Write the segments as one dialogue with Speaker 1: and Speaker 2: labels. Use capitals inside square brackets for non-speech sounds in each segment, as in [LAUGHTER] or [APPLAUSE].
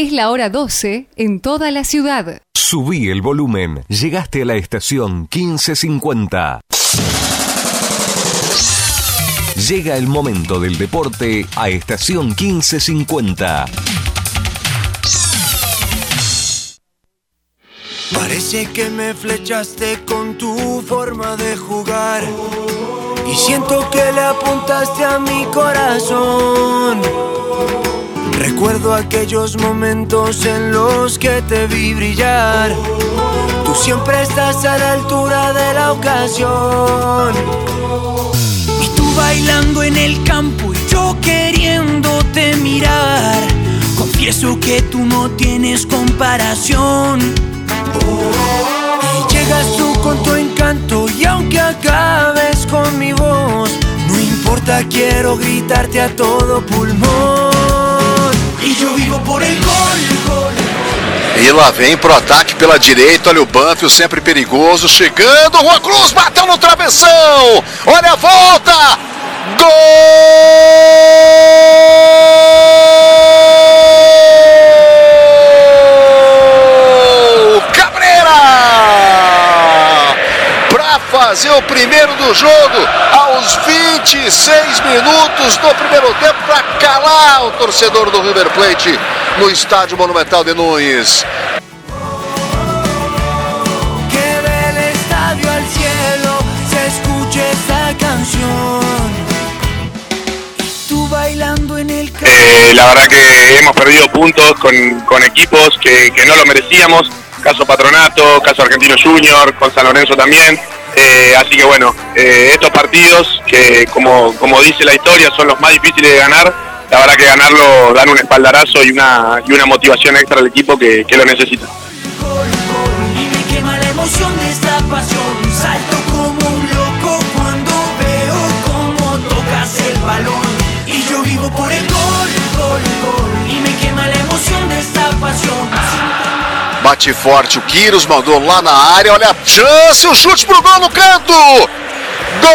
Speaker 1: Es la hora 12 en toda la ciudad.
Speaker 2: Subí el volumen. Llegaste a la estación 1550. Llega el momento del deporte a estación 1550.
Speaker 3: Parece que me flechaste con tu forma de jugar. Y siento que le apuntaste a mi corazón. Recuerdo aquellos momentos en los que te vi brillar. Tú siempre estás a la altura de la ocasión. Y tú bailando en el campo y yo queriéndote mirar. Confieso que tú no tienes comparación. Y llegas tú con tu encanto y aunque acabes con mi voz, no importa, quiero gritarte a todo pulmón. E
Speaker 4: lá vem pro ataque pela direita. Olha o Banfield sempre perigoso. Chegando. Juan Cruz bateu no travessão. Olha a volta. Gol! Fazer o primeiro do jogo aos 26 minutos do primeiro tempo para calar o torcedor do River Plate no estádio Monumental de Nunes.
Speaker 5: Eh, la verdad que hemos perdido puntos con, con equipos que, que no lo merecíamos, caso Patronato, caso Argentino Junior, con San Lorenzo también. Eh, así que bueno, eh, estos partidos que como, como dice la historia son los más difíciles de ganar, la verdad que ganarlo dan un espaldarazo y una, y una motivación extra al equipo que, que lo necesita.
Speaker 4: Bate forte o Quiros, mandou lá na área. Olha a chance, o chute pro gol no canto. Gol!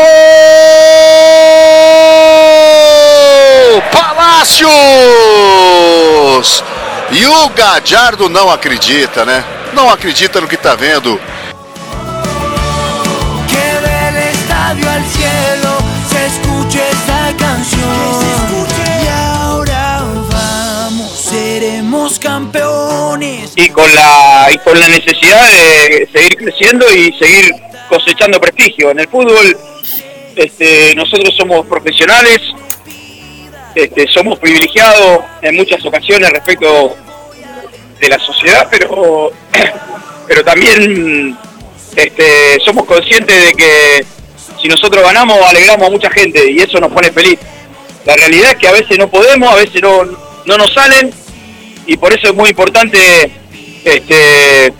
Speaker 4: Palácios! E o Gadiardo não acredita, né? Não acredita no que tá vendo.
Speaker 5: Con la y con la necesidad de seguir creciendo y seguir cosechando prestigio. En el fútbol este, nosotros somos profesionales este, somos privilegiados en muchas ocasiones respecto de la sociedad pero [CLEARS THROAT] pero también este, somos conscientes de que si nosotros ganamos alegramos a mucha gente y eso nos pone feliz. La realidad es que a veces no podemos a veces no, no nos salen y por eso es muy importante este,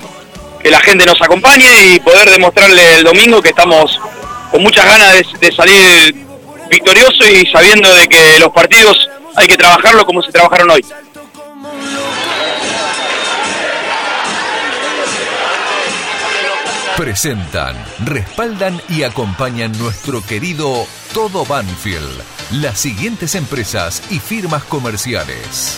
Speaker 5: que la gente nos acompañe y poder demostrarle el domingo que estamos con muchas ganas de, de salir victorioso y sabiendo de que los partidos hay que trabajarlo como se trabajaron hoy.
Speaker 2: Presentan, respaldan y acompañan nuestro querido Todo Banfield. Las siguientes empresas y firmas comerciales.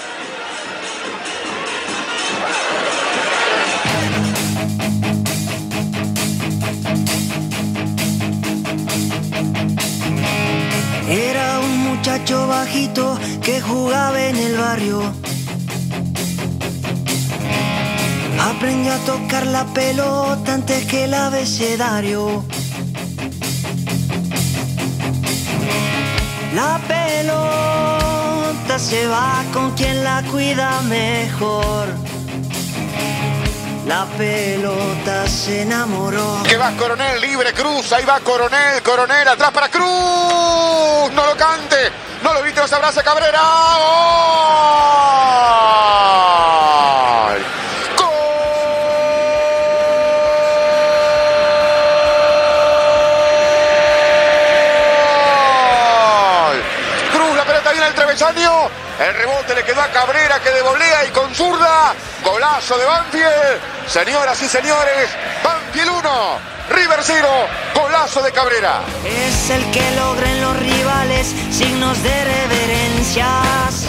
Speaker 3: Muchacho bajito que jugaba en el barrio. Aprendió a tocar la pelota antes que el abecedario. La pelota se va con quien la cuida mejor. La pelota se enamoró.
Speaker 6: Que va Coronel, libre, Cruz, ahí va Coronel, Coronel, atrás para Cruz. No lo cante, no lo viste, los abraza Cabrera. ¡Gol! ¡Gol! Cruz, la pelota viene al travesaño. El rebote le quedó a Cabrera que de volea y con zurda. Golazo de Banfield. Señoras y señores, Banfield 1, River 0. Golazo de Cabrera.
Speaker 3: Es el que logra en los rivales signos de reverencias.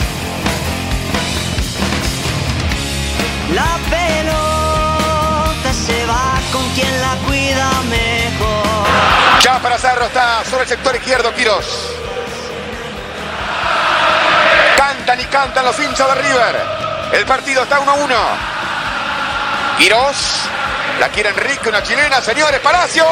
Speaker 3: La pelota se va con quien la cuida mejor.
Speaker 6: Ya para Cerro está sobre el sector izquierdo Quirós. Cantan y cantan los hinchas de River. El partido está 1 a 1. Quirós. La quiere Enrique, una chilena. Señores, Palacio.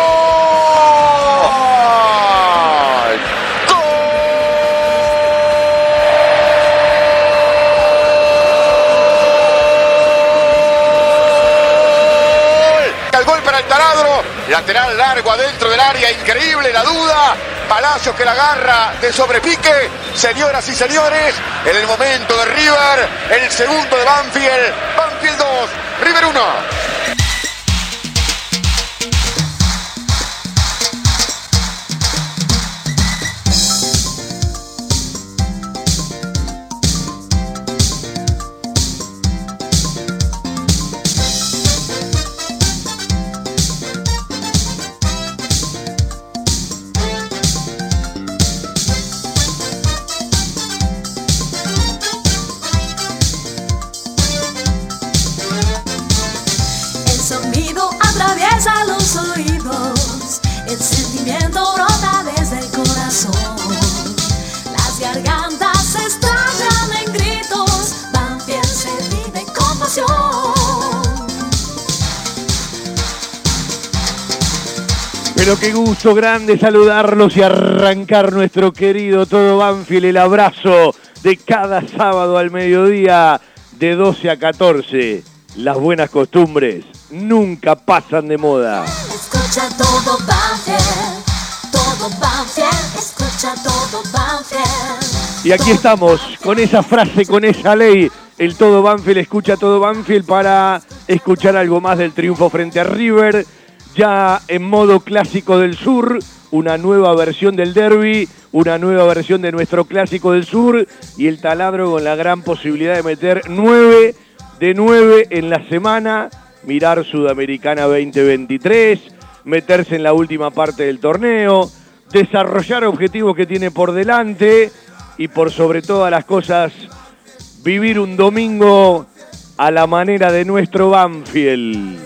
Speaker 6: Lateral largo adentro del área. Increíble la duda. Palacios que la agarra de sobrepique. Señoras y señores, en el momento de River, el segundo de Banfield. Banfield 2, River 1.
Speaker 7: Qué gusto grande saludarlos y arrancar nuestro querido todo Banfield, el abrazo de cada sábado al mediodía de 12 a 14. Las buenas costumbres nunca pasan de moda.
Speaker 8: Escucha todo Banfield, todo Banfield, escucha todo Banfield.
Speaker 7: Y aquí estamos con esa frase, con esa ley. El todo Banfield escucha todo Banfield para escuchar algo más del triunfo frente a River. Ya en modo clásico del sur, una nueva versión del derby, una nueva versión de nuestro clásico del sur y el taladro con la gran posibilidad de meter nueve de nueve en la semana, mirar Sudamericana 2023, meterse en la última parte del torneo, desarrollar objetivos que tiene por delante y por sobre todas las cosas vivir un domingo a la manera de nuestro Banfield.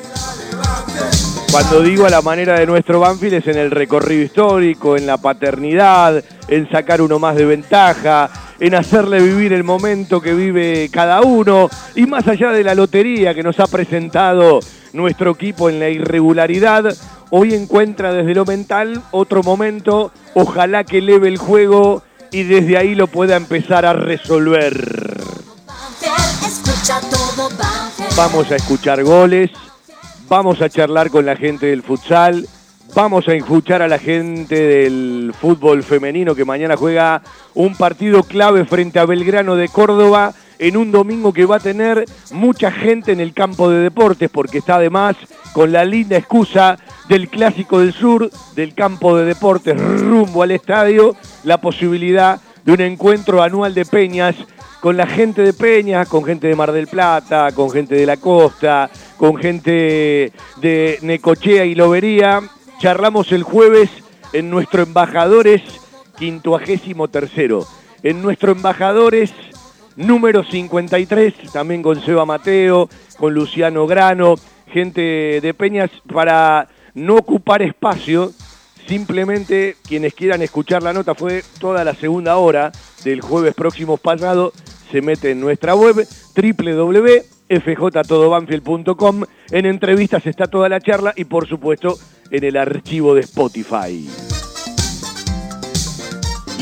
Speaker 7: Cuando digo a la manera de nuestro Banfield es en el recorrido histórico, en la paternidad, en sacar uno más de ventaja, en hacerle vivir el momento que vive cada uno. Y más allá de la lotería que nos ha presentado nuestro equipo en la irregularidad, hoy encuentra desde lo mental otro momento, ojalá que eleve el juego y desde ahí lo pueda empezar a resolver. Vamos a escuchar goles, vamos a charlar con la gente del futsal, vamos a escuchar a la gente del fútbol femenino que mañana juega un partido clave frente a Belgrano de Córdoba en un domingo que va a tener mucha gente en el campo de deportes porque está además con la linda excusa del Clásico del Sur, del campo de deportes rumbo al estadio, la posibilidad de un encuentro anual de peñas con la gente de Peñas, con gente de Mar del Plata, con gente de la costa, con gente de Necochea y Lobería. Charlamos el jueves en nuestro Embajadores quintuagésimo tercero. En nuestro Embajadores número 53, también con Seba Mateo, con Luciano Grano, gente de Peñas, para no ocupar espacio. Simplemente quienes quieran escuchar la nota fue toda la segunda hora del jueves próximo pasado se mete en nuestra web www.fjtodobanfield.com. En entrevistas está toda la charla y por supuesto en el archivo de Spotify.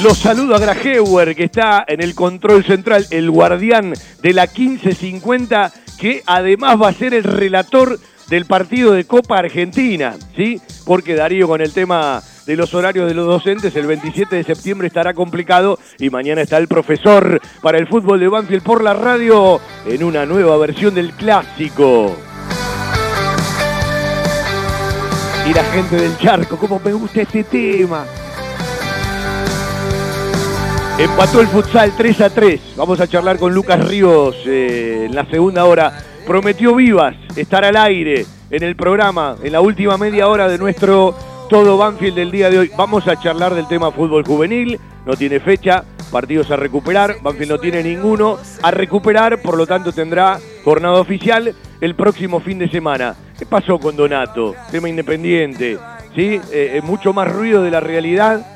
Speaker 7: Los saludo a Grajeuer, que está en el control central, el guardián de la 1550, que además va a ser el relator del partido de Copa Argentina, ¿sí? Porque Darío con el tema de los horarios de los docentes. El 27 de septiembre estará complicado y mañana está el profesor para el fútbol de Banfield por la radio en una nueva versión del clásico. Y la gente del charco, cómo me gusta este tema. Empató el futsal 3 a 3. Vamos a charlar con Lucas Ríos eh, en la segunda hora. Prometió Vivas estar al aire en el programa, en la última media hora de nuestro todo Banfield del día de hoy. Vamos a charlar del tema fútbol juvenil, no tiene fecha, partidos a recuperar, Banfield no tiene ninguno a recuperar, por lo tanto tendrá jornada oficial el próximo fin de semana. ¿Qué pasó con Donato? Tema independiente, ¿sí? Eh, eh, mucho más ruido de la realidad.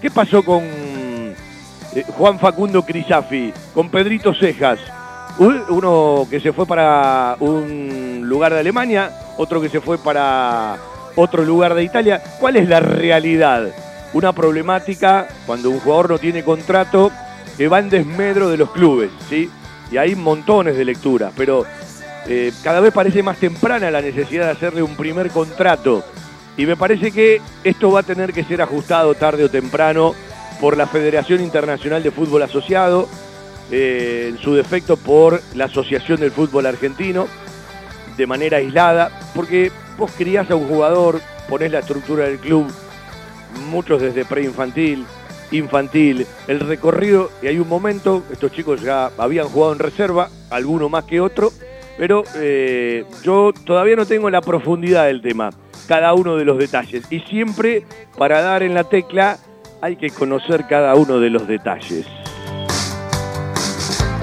Speaker 7: ¿Qué pasó con eh, Juan Facundo Crisafi, con Pedrito Cejas? Uno que se fue para un lugar de Alemania, otro que se fue para otro lugar de Italia. ¿Cuál es la realidad? Una problemática cuando un jugador no tiene contrato que va en desmedro de los clubes, ¿sí? Y hay montones de lecturas, pero eh, cada vez parece más temprana la necesidad de hacerle un primer contrato. Y me parece que esto va a tener que ser ajustado tarde o temprano por la Federación Internacional de Fútbol Asociado, eh, en su defecto por la Asociación del Fútbol Argentino, de manera aislada, porque vos criás a un jugador, ponés la estructura del club, muchos desde preinfantil, infantil, el recorrido, y hay un momento, estos chicos ya habían jugado en reserva, alguno más que otro, pero eh, yo todavía no tengo la profundidad del tema, cada uno de los detalles, y siempre para dar en la tecla hay que conocer cada uno de los detalles.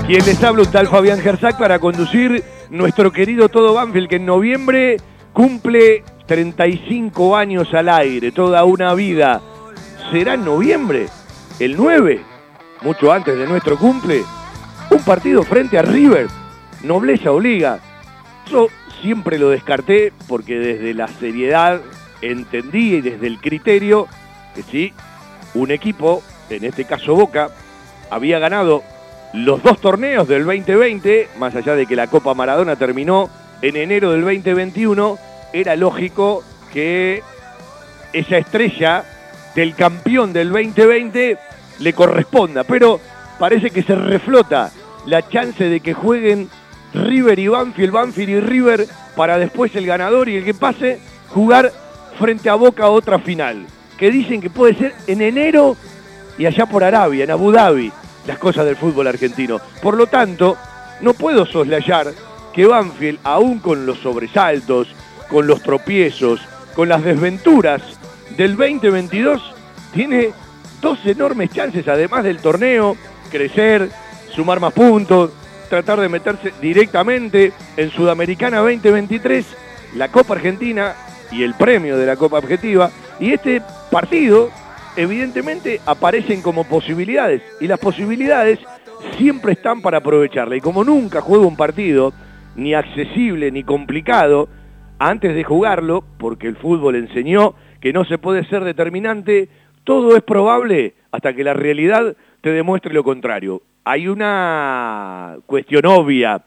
Speaker 7: Quien les habla un tal Fabián Gersac para conducir nuestro querido Todo Banfield, que en noviembre cumple 35 años al aire, toda una vida. ¿Será en noviembre? ¿El 9? Mucho antes de nuestro cumple. Un partido frente a River. Nobleza obliga. Yo siempre lo descarté porque desde la seriedad entendí y desde el criterio que sí, un equipo, en este caso Boca, había ganado los dos torneos del 2020, más allá de que la Copa Maradona terminó en enero del 2021, era lógico que esa estrella del campeón del 2020 le corresponda, pero parece que se reflota la chance de que jueguen River y Banfield, Banfield y River, para después el ganador y el que pase jugar frente a Boca otra final, que dicen que puede ser en enero y allá por Arabia, en Abu Dhabi, las cosas del fútbol argentino. Por lo tanto, no puedo soslayar que Banfield, aún con los sobresaltos, con los tropiezos, con las desventuras del 2022, tiene dos enormes chances, además del torneo, crecer, sumar más puntos, tratar de meterse directamente en Sudamericana 2023, la Copa Argentina y el premio de la Copa Objetiva. Y este partido, evidentemente, aparecen como posibilidades. Y las posibilidades siempre están para aprovecharla. Y como nunca juega un partido ni accesible ni complicado, antes de jugarlo, porque el fútbol enseñó que no se puede ser determinante, todo es probable hasta que la realidad te demuestre lo contrario. Hay una cuestión obvia,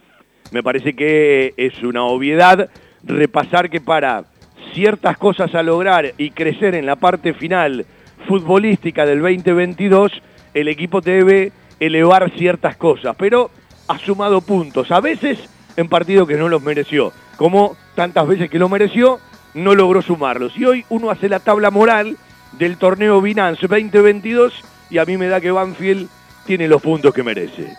Speaker 7: me parece que es una obviedad repasar que para ciertas cosas a lograr y crecer en la parte final futbolística del 2022, el equipo debe elevar ciertas cosas, pero ha sumado puntos, a veces en partidos que no los mereció, como tantas veces que lo mereció, no logró sumarlos. Y hoy uno hace la tabla moral del torneo Binance 2022 y a mí me da que Banfield tiene los puntos que merece.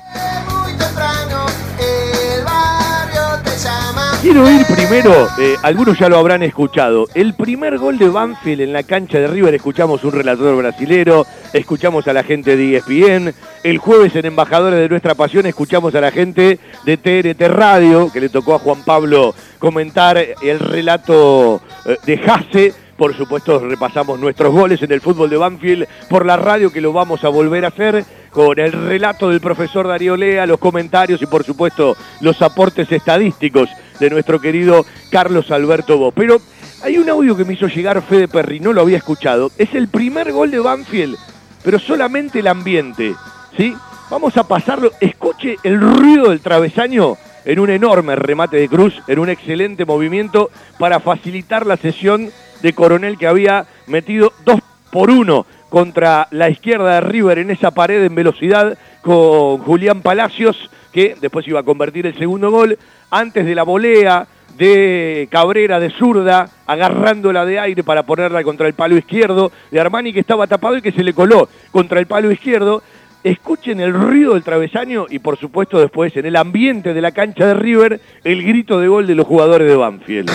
Speaker 7: Quiero ir primero, eh, algunos ya lo habrán escuchado, el primer gol de Banfield en la cancha de River, escuchamos un relator brasilero, escuchamos a la gente de ESPN, el jueves en Embajadores de Nuestra Pasión escuchamos a la gente de TNT Radio, que le tocó a Juan Pablo comentar el relato eh, de Jase, por supuesto repasamos nuestros goles en el fútbol de Banfield por la radio, que lo vamos a volver a hacer con el relato del profesor Darío Lea, los comentarios y por supuesto los aportes estadísticos de nuestro querido Carlos Alberto Bo. Pero hay un audio que me hizo llegar Fede Perry, no lo había escuchado. Es el primer gol de Banfield, pero solamente el ambiente. ¿sí? Vamos a pasarlo. Escuche el ruido del travesaño en un enorme remate de Cruz, en un excelente movimiento para facilitar la sesión de Coronel que había metido dos por uno contra la izquierda de River en esa pared en velocidad con Julián Palacios, que después iba a convertir el segundo gol, antes de la volea de Cabrera de zurda, agarrándola de aire para ponerla contra el palo izquierdo, de Armani que estaba tapado y que se le coló contra el palo izquierdo. Escuchen el ruido del travesaño y por supuesto después en el ambiente de la cancha de River el grito de gol de los jugadores de Banfield.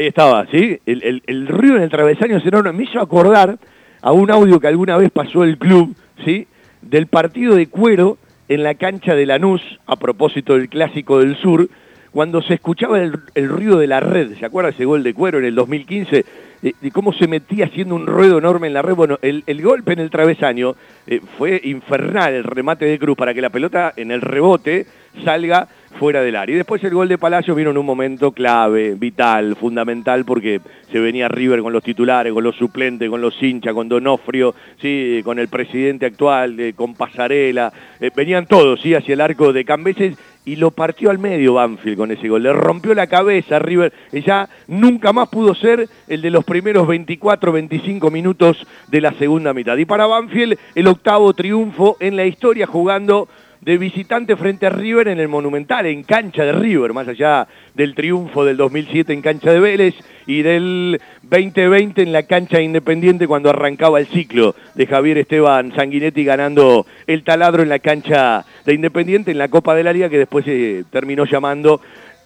Speaker 7: Ahí estaba, ¿sí? El, el, ruido en el travesaño será me hizo acordar a un audio que alguna vez pasó el club, ¿sí? Del partido de cuero en la cancha de Lanús, a propósito del Clásico del Sur, cuando se escuchaba el, ruido de la red, ¿se acuerda ese gol de cuero en el 2015? De, cómo se metía haciendo un ruido enorme en la red. Bueno, el, golpe en el travesaño eh, fue infernal, el remate de Cruz, para que la pelota en el rebote salga fuera del área. Y después el gol de Palacio vino en un momento clave, vital, fundamental, porque se venía River con los titulares, con los suplentes, con los hinchas, con Donofrio, ¿sí? con el presidente actual, con Pasarela, eh, venían todos ¿sí? hacia el arco de Cambeses y lo partió al medio Banfield con ese gol. Le rompió la cabeza a River y ya nunca más pudo ser el de los primeros 24, 25 minutos de la segunda mitad. Y para Banfield el octavo triunfo en la historia jugando de visitante frente a River en el Monumental, en cancha de River, más allá del triunfo del 2007 en cancha de Vélez y del 2020 en la cancha Independiente cuando arrancaba el ciclo de Javier Esteban Sanguinetti ganando el taladro en la cancha de Independiente en la Copa de la Liga que después se terminó llamando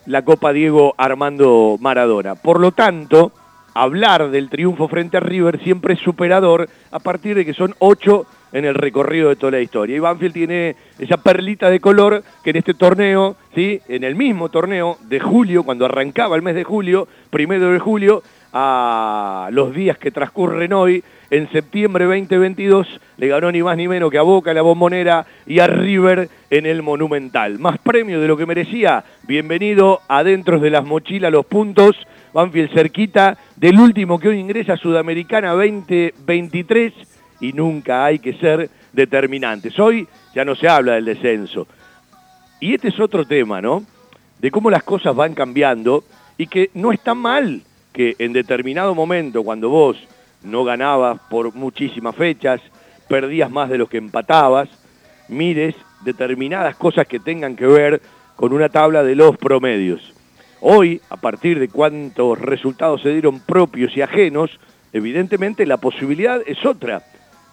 Speaker 7: la Copa Diego Armando Maradona. Por lo tanto, hablar del triunfo frente a River siempre es superador a partir de que son ocho en el recorrido de toda la historia. Y Banfield tiene esa perlita de color que en este torneo, ¿sí? en el mismo torneo de julio, cuando arrancaba el mes de julio, primero de julio, a los días que transcurren hoy, en septiembre 2022, le ganó ni más ni menos que a Boca, la Bombonera y a River en el Monumental. Más premio de lo que merecía. Bienvenido adentro de las mochilas los puntos. Banfield cerquita del último que hoy ingresa Sudamericana 2023 y nunca hay que ser determinantes. Hoy ya no se habla del descenso. Y este es otro tema, ¿no? De cómo las cosas van cambiando y que no está mal que en determinado momento, cuando vos no ganabas por muchísimas fechas, perdías más de lo que empatabas, mires determinadas cosas que tengan que ver con una tabla de los promedios. Hoy, a partir de cuántos resultados se dieron propios y ajenos, evidentemente la posibilidad es otra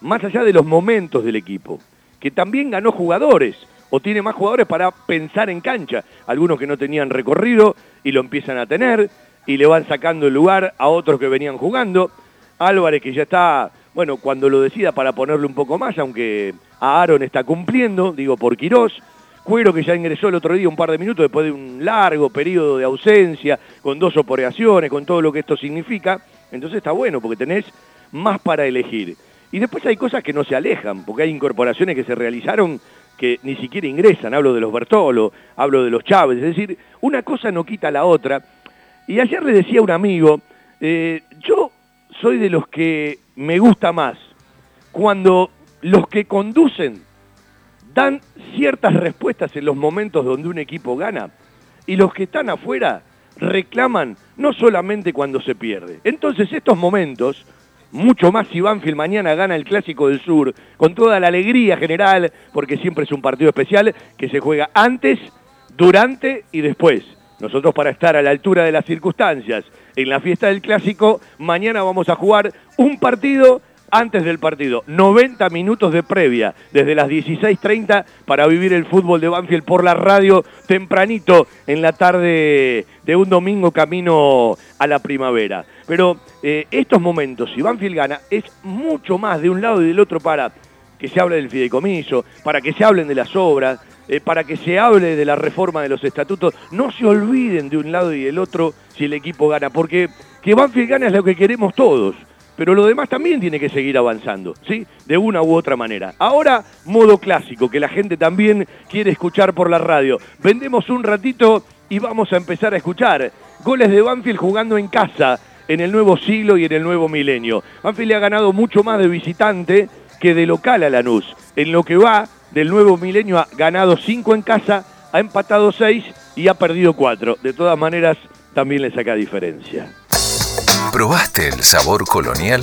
Speaker 7: más allá de los momentos del equipo, que también ganó jugadores o tiene más jugadores para pensar en cancha, algunos que no tenían recorrido y lo empiezan a tener y le van sacando el lugar a otros que venían jugando. Álvarez que ya está, bueno, cuando lo decida para ponerle un poco más, aunque a Aaron está cumpliendo, digo por Quirós, Cuero que ya ingresó el otro día un par de minutos después de un largo periodo de ausencia, con dos operaciones, con todo lo que esto significa. Entonces está bueno porque tenés más para elegir. Y después hay cosas que no se alejan, porque hay incorporaciones que se realizaron que ni siquiera ingresan. Hablo de los Bertolo, hablo de los Chávez. Es decir, una cosa no quita la otra. Y ayer le decía a un amigo, eh, yo soy de los que me gusta más cuando los que conducen dan ciertas respuestas en los momentos donde un equipo gana y los que están afuera reclaman no solamente cuando se pierde. Entonces estos momentos, mucho más si Banfield mañana gana el Clásico del Sur, con toda la alegría general, porque siempre es un partido especial que se juega antes, durante y después. Nosotros para estar a la altura de las circunstancias en la fiesta del Clásico, mañana vamos a jugar un partido antes del partido. 90 minutos de previa, desde las 16.30 para vivir el fútbol de Banfield por la radio tempranito en la tarde de un domingo camino a la primavera. Pero eh, estos momentos, si Banfield gana, es mucho más de un lado y del otro para que se hable del fideicomiso, para que se hablen de las obras, eh, para que se hable de la reforma de los estatutos. No se olviden de un lado y del otro si el equipo gana, porque que Banfield gana es lo que queremos todos pero lo demás también tiene que seguir avanzando, ¿sí? De una u otra manera. Ahora, modo clásico, que la gente también quiere escuchar por la radio. Vendemos un ratito y vamos a empezar a escuchar goles de Banfield jugando en casa en el nuevo siglo y en el nuevo milenio. Banfield le ha ganado mucho más de visitante que de local a Lanús. En lo que va del nuevo milenio ha ganado 5 en casa, ha empatado 6 y ha perdido 4. De todas maneras, también le saca diferencia.
Speaker 2: ¿Probaste el sabor colonial?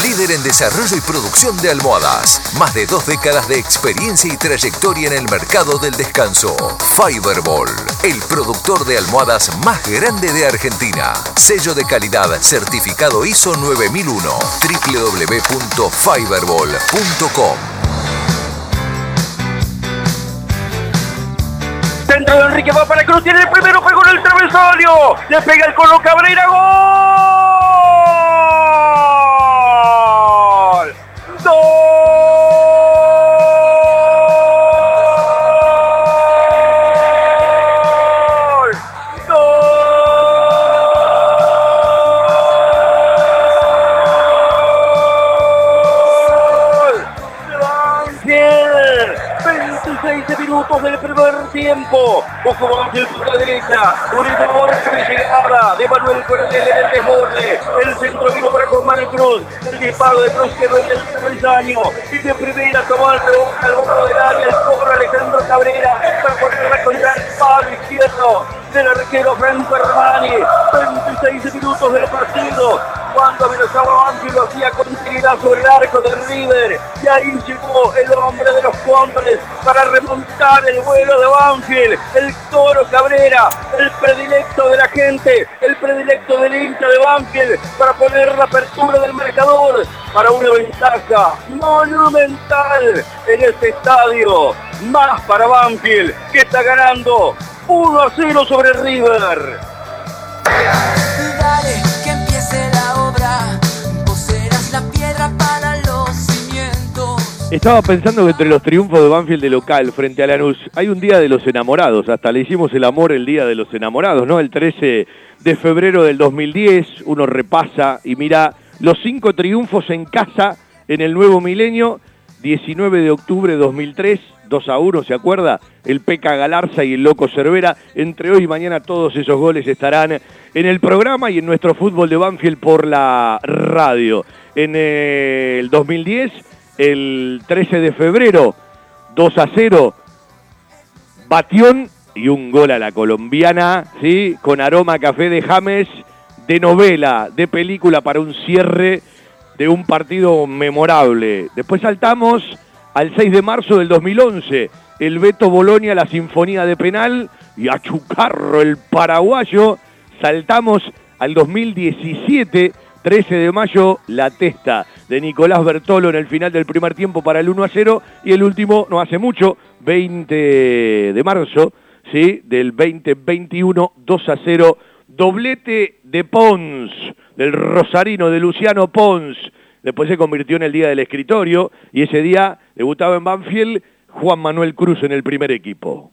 Speaker 2: Líder en desarrollo y producción de almohadas. Más de dos décadas de experiencia y trayectoria en el mercado del descanso. Fiberball, el productor de almohadas más grande de Argentina. Sello de calidad certificado ISO 9001. www.fiberball.com.
Speaker 9: Centro de Enrique va para Cruz, tiene el primero, pegó en el travesaño. Le pega el Colo Cabrera, gol. Tiempo. Ojo Banfield por la derecha. Borja de llegada de Manuel Coronel en el desborde. El centro vino para con Cruz. El disparo de Cruz quedó en el travesaño. Y de primera tomó el rebote al borde del área. El cobro Alejandro Cabrera. Para ponerla contra el palo izquierdo del arquero Franco Armani. 26 minutos del partido. Cuando amenazaba Banfield lo hacía con dignidad sobre el arco de River. Y ahí llegó el hombre de los hombres para remontar el vuelo de Banfield. El Toro Cabrera, el predilecto de la gente, el predilecto del hincha de Banfield para poner la apertura del marcador para una ventaja monumental en este estadio. Más para Banfield que está ganando 1 a 0 sobre River.
Speaker 7: Estaba pensando que entre los triunfos de Banfield de local frente a Lanús hay un día de los enamorados. Hasta le hicimos el amor el día de los enamorados, ¿no? El 13 de febrero del 2010. Uno repasa y mira los cinco triunfos en casa en el nuevo milenio. 19 de octubre 2003, 2 a 1, ¿se acuerda? El Peca Galarza y el Loco Cervera. Entre hoy y mañana todos esos goles estarán en el programa y en nuestro fútbol de Banfield por la radio. En el 2010, el 13 de febrero, 2 a 0, Batión y un gol a la colombiana, ¿sí? Con aroma café de James, de novela, de película para un cierre de un partido memorable. Después saltamos al 6 de marzo del 2011, el Beto Bolonia, la Sinfonía de Penal y a Chucarro, el paraguayo. Saltamos al 2017, 13 de mayo, la testa de Nicolás Bertolo en el final del primer tiempo para el 1 a 0 y el último no hace mucho, 20 de marzo, ¿sí? del 2021, 2 a 0, doblete de Pons, del Rosarino de Luciano Pons. Después se convirtió en el día del escritorio y ese día debutaba en Banfield Juan Manuel Cruz en el primer equipo.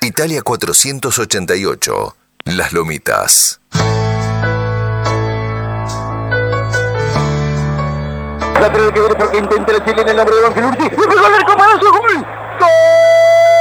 Speaker 2: Italia 488, Las Lomitas.
Speaker 10: Lateral que viene porque intenta la chilena el nombre de Banfield Ursi. ¡Y arco para su gol! ¡Gol!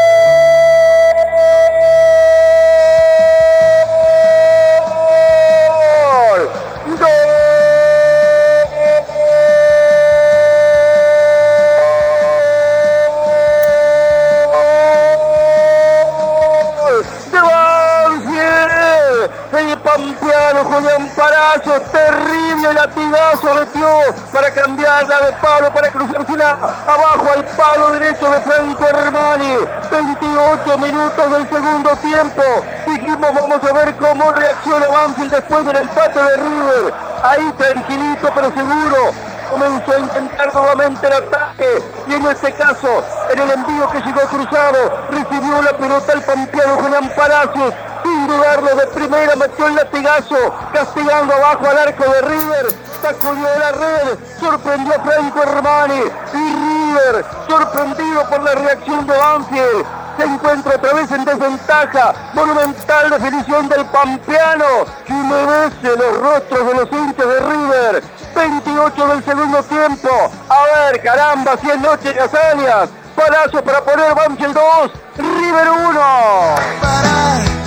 Speaker 10: Latigazo metió para cambiarla de palo, para cruzársela abajo al palo derecho de Franco Hermani. 28 minutos del segundo tiempo. Dijimos, vamos a ver cómo reacciona Banfield después del empate de River. Ahí tranquilito pero seguro. Comenzó a intentar nuevamente el ataque y en este caso, en el envío que llegó cruzado, recibió la pelota el pampeano Julián Palacios sin dudarlo de primera metió el latigazo, castigando abajo al arco de River, sacudió de la red, sorprendió a Franco Hermani y River, sorprendido por la reacción de Banfield, se encuentra otra vez en desventaja, monumental definición del Pampeano, que humedece los rostros de los hinchas de River, 28 del segundo tiempo, a ver caramba, 100 noches de hazañas, palazo para poner Banfield 2, River 1.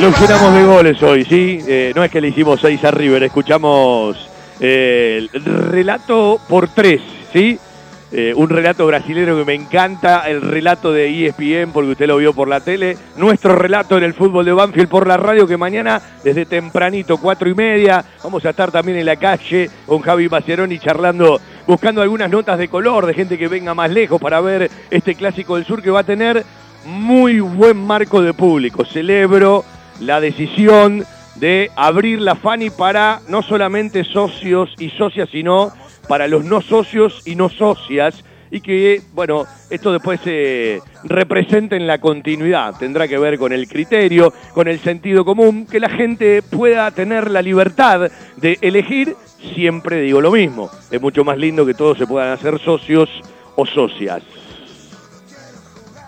Speaker 7: Lo llenamos de goles hoy, ¿sí? Eh, no es que le hicimos seis a River, escuchamos eh, el relato por tres, ¿sí? Eh, un relato brasilero que me encanta, el relato de ESPN, porque usted lo vio por la tele, nuestro relato en el fútbol de Banfield por la radio, que mañana desde tempranito, cuatro y media, vamos a estar también en la calle con Javi Maceroni charlando, buscando algunas notas de color, de gente que venga más lejos para ver este clásico del sur que va a tener muy buen marco de público. Celebro la decisión de abrir la FANI para no solamente socios y socias, sino para los no socios y no socias, y que, bueno, esto después se representa en la continuidad. Tendrá que ver con el criterio, con el sentido común, que la gente pueda tener la libertad de elegir. Siempre digo lo mismo, es mucho más lindo que todos se puedan hacer socios o socias.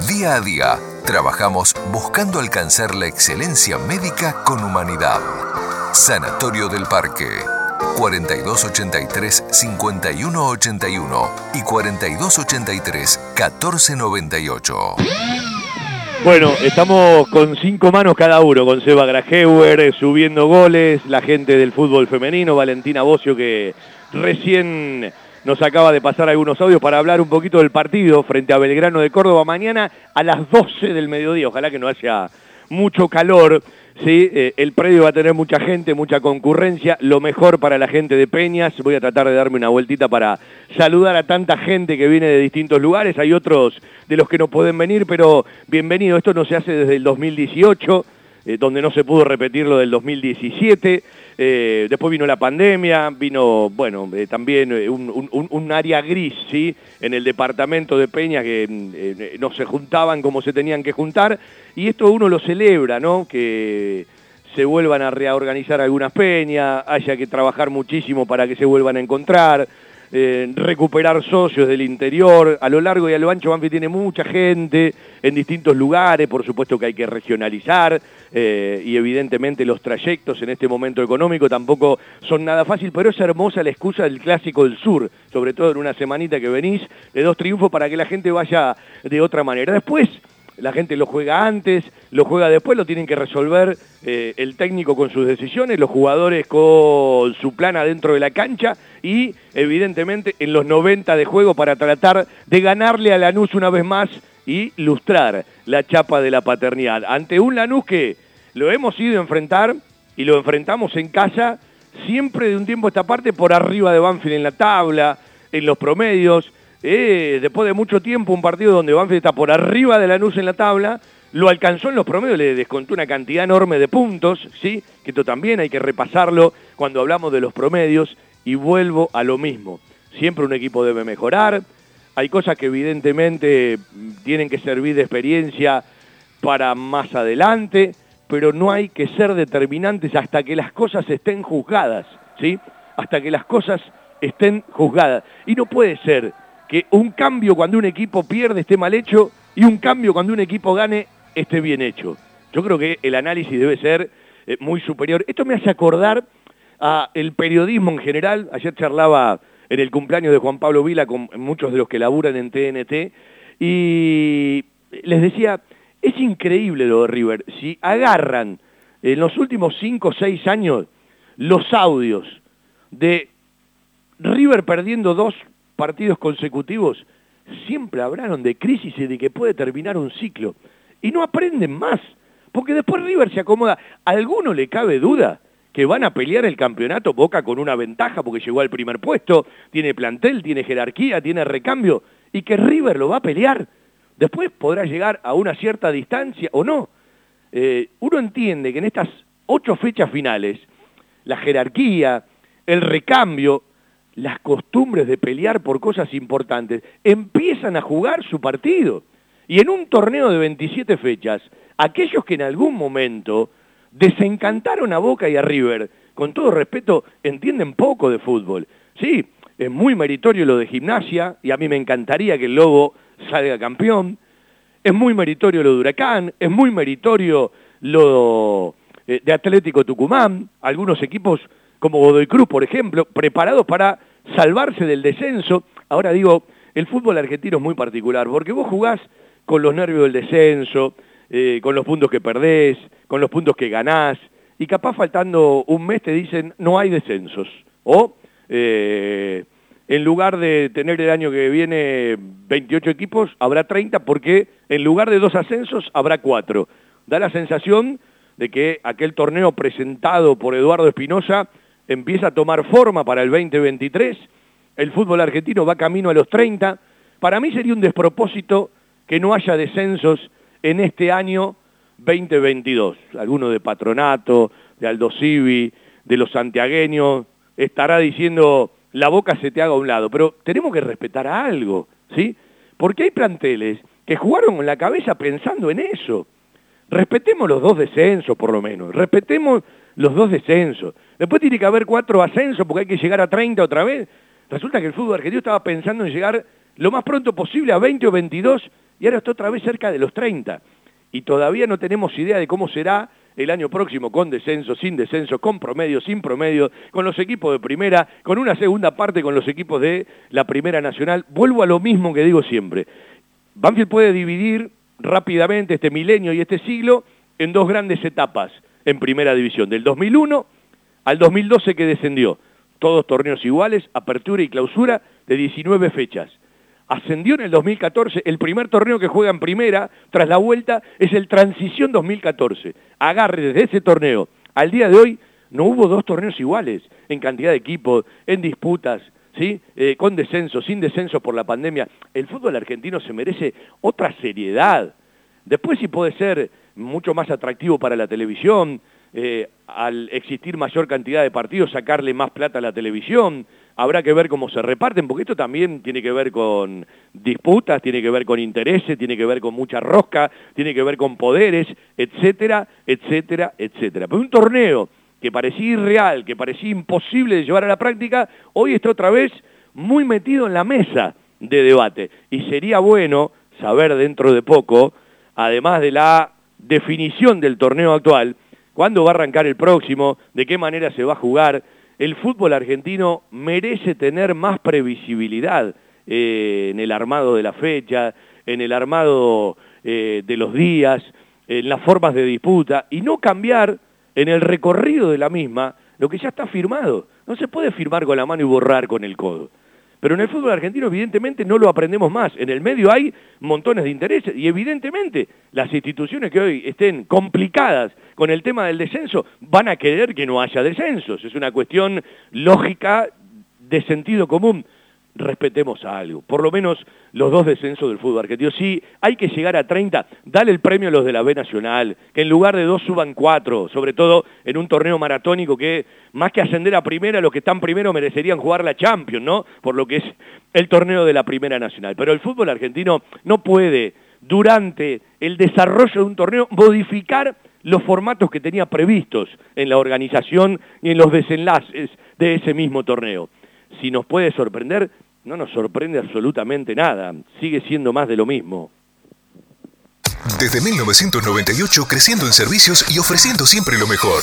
Speaker 2: Día a día, trabajamos buscando alcanzar la excelencia médica con humanidad. Sanatorio del Parque. 4283-5181 y 4283-1498.
Speaker 7: Bueno, estamos con cinco manos cada uno, con Seba Grajeuer subiendo goles, la gente del fútbol femenino, Valentina Bocio que recién nos acaba de pasar algunos audios para hablar un poquito del partido frente a Belgrano de Córdoba mañana a las 12 del mediodía. Ojalá que no haya mucho calor. ¿sí? Eh, el predio va a tener mucha gente, mucha concurrencia. Lo mejor para la gente de Peñas. Voy a tratar de darme una vueltita para saludar a tanta gente que viene de distintos lugares. Hay otros de los que no pueden venir, pero bienvenido. Esto no se hace desde el 2018, eh, donde no se pudo repetir lo del 2017. Eh, después vino la pandemia, vino, bueno, eh, también un, área gris, ¿sí? En el departamento de Peña que eh, no se juntaban como se tenían que juntar. Y esto uno lo celebra, ¿no? Que se vuelvan a reorganizar algunas peñas, haya que trabajar muchísimo para que se vuelvan a encontrar, recuperar socios del interior. A lo largo y a lo ancho Banfield tiene mucha gente en distintos lugares, por supuesto que hay que regionalizar eh, y evidentemente los trayectos en este momento económico tampoco son nada fácil, pero es hermosa la excusa del clásico del sur, sobre todo en una semanita que venís de dos triunfos para que la gente vaya de otra manera. Después la gente lo juega antes, lo juega después, lo tienen que resolver eh, el técnico con sus decisiones, los jugadores con su plan adentro de la cancha y evidentemente en los 90 de juego para tratar de ganarle a Lanús una vez más y lustrar la chapa de la paternidad. Ante un Lanús que lo hemos ido a enfrentar y lo enfrentamos en casa siempre de un tiempo a esta parte por arriba de Banfield en la tabla, en los promedios, eh, después de mucho tiempo, un partido donde Banfield está por arriba de Lanús en la tabla, lo alcanzó en los promedios, le descontó una cantidad enorme de puntos, ¿sí? que esto también hay que repasarlo cuando hablamos de los promedios, y vuelvo a lo mismo. Siempre un equipo debe mejorar, hay cosas que evidentemente mm, tienen que servir de experiencia para más adelante, pero no hay que ser determinantes hasta que las cosas estén juzgadas, ¿sí? Hasta que las cosas estén juzgadas. Y no puede ser que un cambio cuando un equipo pierde esté mal hecho y un cambio cuando un equipo gane esté bien hecho. Yo creo que el análisis debe ser eh, muy superior. Esto me hace acordar a el periodismo en general. Ayer charlaba en el cumpleaños de Juan Pablo Vila con muchos de los que laburan en TNT y les decía, es increíble lo de River. Si agarran en los últimos 5 o 6 años los audios de River perdiendo dos partidos consecutivos, siempre hablaron de crisis y de que puede terminar un ciclo. Y no aprenden más, porque después River se acomoda. ¿A alguno le cabe duda que van a pelear el campeonato Boca con una ventaja porque llegó al primer puesto, tiene plantel, tiene jerarquía, tiene recambio, y que River lo va a pelear? Después podrá llegar a una cierta distancia o no. Eh, uno entiende que en estas ocho fechas finales, la jerarquía, el recambio, las costumbres de pelear por cosas importantes, empiezan a jugar su partido. Y en un torneo de 27 fechas, aquellos que en algún momento desencantaron a Boca y a River, con todo respeto, entienden poco de fútbol. Sí, es muy meritorio lo de gimnasia, y a mí me encantaría que el Lobo salga campeón. Es muy meritorio lo de Huracán, es muy meritorio lo eh, de Atlético Tucumán, algunos equipos como Godoy Cruz, por ejemplo, preparados para salvarse del descenso. Ahora digo, el fútbol argentino es muy particular, porque vos jugás con los nervios del descenso, eh, con los puntos que perdés, con los puntos que ganás, y capaz faltando un mes te dicen no hay descensos. O eh, en lugar de tener el año que viene 28 equipos, habrá 30 porque en lugar de dos ascensos habrá cuatro. Da la sensación de que aquel torneo presentado por Eduardo Espinosa empieza a tomar forma para el 2023, el fútbol argentino va camino a los 30. Para mí sería un despropósito que no haya descensos en este año 2022. Alguno de Patronato, de Aldo Civi, de los santiagueños, estará diciendo la boca se te haga a un lado, pero tenemos que respetar algo, ¿sí? Porque hay planteles que jugaron con la cabeza pensando en eso. Respetemos los dos descensos, por lo menos. Respetemos los dos descensos. Después tiene que haber cuatro ascensos porque hay que llegar a 30 otra vez. Resulta que el fútbol argentino estaba pensando en llegar lo más pronto posible a 20 o 22 y ahora está otra vez cerca de los 30. Y todavía no tenemos idea de cómo será el año próximo con descenso, sin descenso, con promedio, sin promedio, con los equipos de primera, con una segunda parte con los equipos de la primera nacional. Vuelvo a lo mismo que digo siempre. Banfield puede dividir rápidamente este milenio y este siglo en dos grandes etapas en primera división, del 2001 al 2012 que descendió. Todos torneos iguales, apertura y clausura de 19 fechas. Ascendió en el 2014, el primer torneo que juega en primera tras la vuelta es el Transición 2014. Agarre desde ese torneo al día de hoy, no hubo dos torneos iguales en cantidad de equipos, en disputas, ¿sí? Eh, con descenso, sin descenso por la pandemia. El fútbol argentino se merece otra seriedad. Después sí puede ser mucho más atractivo para la televisión, eh, al existir mayor cantidad de partidos, sacarle más plata a la televisión, habrá que ver cómo se reparten, porque esto también tiene que ver con disputas, tiene que ver con intereses, tiene que ver con mucha rosca, tiene que ver con poderes, etcétera, etcétera, etcétera. Pero un torneo que parecía irreal, que parecía imposible de llevar a la práctica, hoy está otra vez muy metido en la mesa de debate. Y sería bueno saber dentro de poco, además de la definición del torneo actual, cuándo va a arrancar el próximo, de qué manera se va a jugar. El fútbol argentino merece tener más previsibilidad eh, en el armado de la fecha, en el armado eh, de los días, en las formas de disputa, y no cambiar en el recorrido de la misma lo que ya está firmado. No se puede firmar con la mano y borrar con el codo. Pero en el fútbol argentino evidentemente no lo aprendemos más. En el medio hay montones de intereses y evidentemente las instituciones que hoy estén complicadas con el tema del descenso van a querer que no haya descensos. Es una cuestión lógica de sentido común respetemos algo. Por lo menos los dos descensos del fútbol argentino. Si hay que llegar a 30, dale el premio a los de la B Nacional, que en lugar de dos suban cuatro, sobre todo en un torneo maratónico que más que ascender a primera, los que están primero merecerían jugar la Champions, ¿no? Por lo que es el torneo de la Primera Nacional. Pero el fútbol argentino no puede, durante el desarrollo de un torneo, modificar los formatos que tenía previstos en la organización y en los desenlaces de ese mismo torneo. Si nos puede sorprender, no nos sorprende absolutamente nada, sigue siendo más de lo mismo.
Speaker 2: Desde 1998 creciendo en servicios y ofreciendo siempre lo mejor.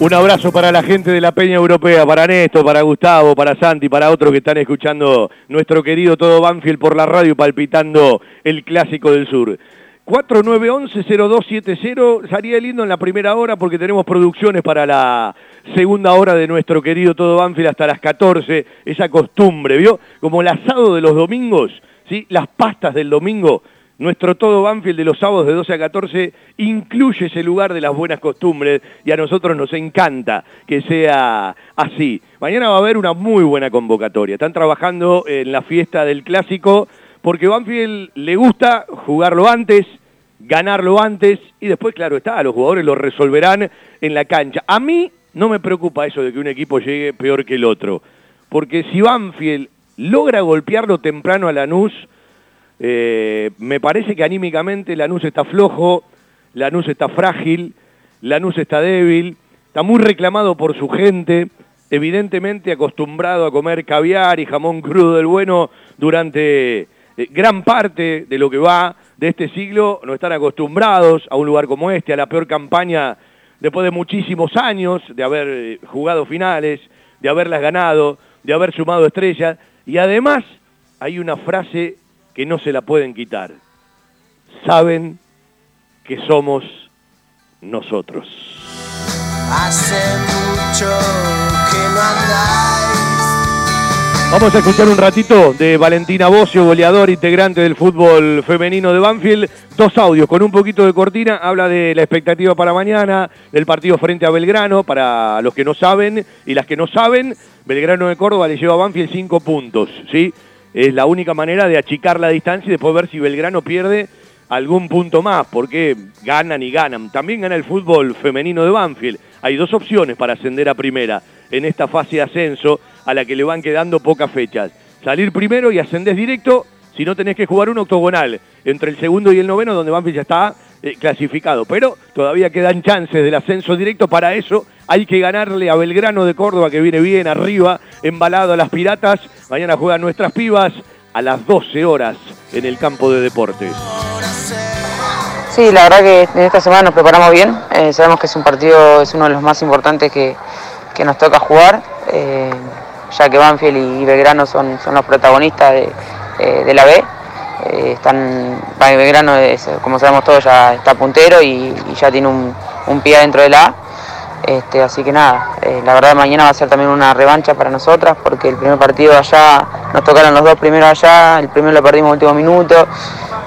Speaker 7: Un abrazo para la gente de la Peña Europea, para Néstor, para Gustavo, para Santi, para otros que están escuchando nuestro querido Todo Banfield por la radio palpitando el Clásico del Sur. 4911-0270, salía lindo en la primera hora porque tenemos producciones para la segunda hora de nuestro querido Todo Banfield hasta las 14, esa costumbre, ¿vio? Como el asado de los domingos, ¿sí? Las pastas del domingo Nuestro todo Banfield de los sábados de 12 a 14 incluye ese lugar de las buenas costumbres y a nosotros nos encanta que sea así. Mañana va a haber una muy buena convocatoria. Están trabajando en la fiesta del clásico porque Banfield le gusta jugarlo antes, ganarlo antes y después, claro está, los jugadores lo resolverán en la cancha. A mí no me preocupa eso de que un equipo llegue peor que el otro, porque si Banfield logra golpearlo temprano a Lanús, eh, me parece que anímicamente Lanús está flojo, Lanús está frágil, Lanús está débil, está muy reclamado por su gente, evidentemente acostumbrado a comer caviar y jamón crudo del bueno durante eh, gran parte de lo que va de este siglo, no están acostumbrados a un lugar como este, a la peor campaña después de muchísimos años de haber eh, jugado finales, de haberlas ganado, de haber sumado estrellas, y además hay una frase que no se la pueden quitar. Saben que somos nosotros.
Speaker 11: Hace mucho que no andáis.
Speaker 7: Vamos a escuchar un ratito de Valentina Bocio, goleador integrante del fútbol femenino de Banfield. Dos audios con un poquito de cortina. Habla de la expectativa para mañana, del partido frente a Belgrano, para los que no saben y las que no saben. Belgrano de Córdoba le lleva a Banfield cinco puntos, ¿sí? Es la única manera de achicar la distancia y después ver si Belgrano pierde algún punto más, porque ganan y ganan. También gana el fútbol femenino de Banfield. Hay dos opciones para ascender a primera en esta fase de ascenso a la que le van quedando pocas fechas. Salir primero y ascendés directo si no tenés que jugar un octogonal entre el segundo y el noveno, donde Banfield ya está eh, clasificado. Pero todavía quedan chances del ascenso directo. Para eso hay que ganarle a Belgrano de Córdoba, que viene bien arriba, embalado a las piratas. Mañana juegan nuestras pibas a las 12 horas en el campo de deportes.
Speaker 12: Sí, la verdad que en esta semana nos preparamos bien. Eh, sabemos que es un partido, es uno de los más importantes que, que nos toca jugar, eh, ya que Banfield y Belgrano son, son los protagonistas de, de la B. Eh, están, Belgrano, como sabemos todos, ya está puntero y, ya tiene un, un, pie dentro de la. Este, así que nada, la verdad mañana va a ser también una revancha para nosotras porque el primer partido allá, nos tocaron los dos primeros allá, el primero lo perdimos en último minuto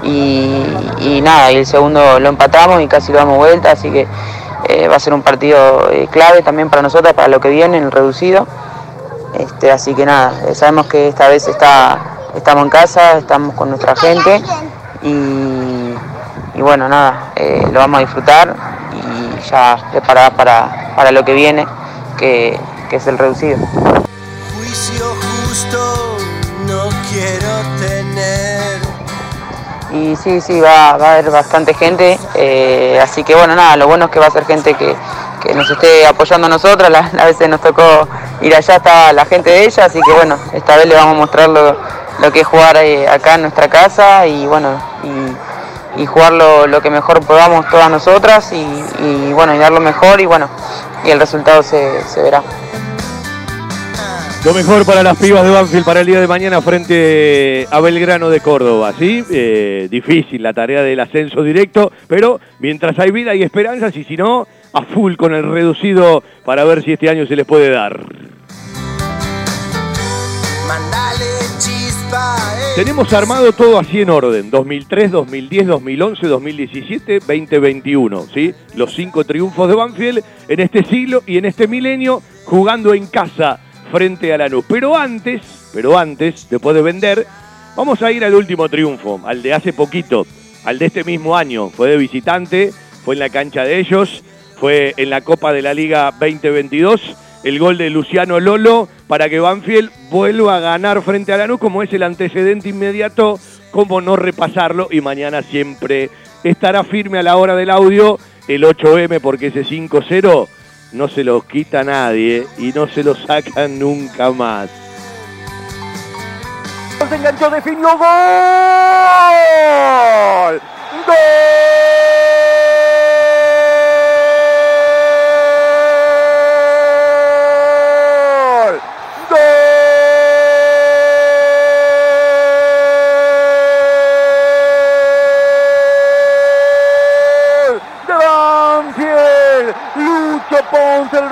Speaker 12: y, y nada, y el segundo lo empatamos y casi lo damos vuelta, así que eh, va a ser un partido eh, clave también para nosotros, para lo que viene, en el reducido. Este, así que nada, eh, sabemos que esta vez está, estamos en casa, estamos con nuestra gente y, y bueno, nada, lo vamos a disfrutar y ya preparadas para, para lo que viene, que, que es el reducido.
Speaker 11: Juicio justo no quiero tener.
Speaker 12: Y sí, sí, va, va a haber bastante gente, eh, así que bueno, nada, lo bueno es que va a ser gente que, que nos esté apoyando a nosotros, [LAUGHS] a veces nos tocó ir allá, estaba la gente de ella, así que bueno, esta vez le vamos a mostrar lo, que es jugar eh, acá en nuestra casa y bueno, y, y jugar lo, que mejor podamos todas nosotras y, bueno, y dar lo mejor y bueno, y el resultado se, se verá.
Speaker 7: Lo mejor para las pibas de Banfield para el día de mañana frente a Belgrano de Córdoba, ¿sí? Eh, difícil la tarea del ascenso directo, pero mientras hay vida y esperanzas y si no, a full con el reducido para ver si este año se les puede dar. Tenemos armado todo así en orden, 2003, 2010, 2011, 2017, 2021, ¿sí? Los cinco triunfos de Banfield en este siglo y en este milenio jugando en casa frente a Lanús. Pero antes, pero antes, después de vender, vamos a ir al último triunfo, al de hace poquito, al de este mismo año. Fue de visitante, fue en la cancha de ellos, fue en la Copa de la Liga 2022, el gol de Luciano Lolo para que Banfield vuelva a ganar frente a Lanús, como es el antecedente inmediato, como no repasarlo, y mañana siempre estará firme a la hora del audio el 8M, porque ese 5-0 no se los quita nadie y no se los sacan nunca más.
Speaker 10: Se enganchó, definió gol. ¡Gol!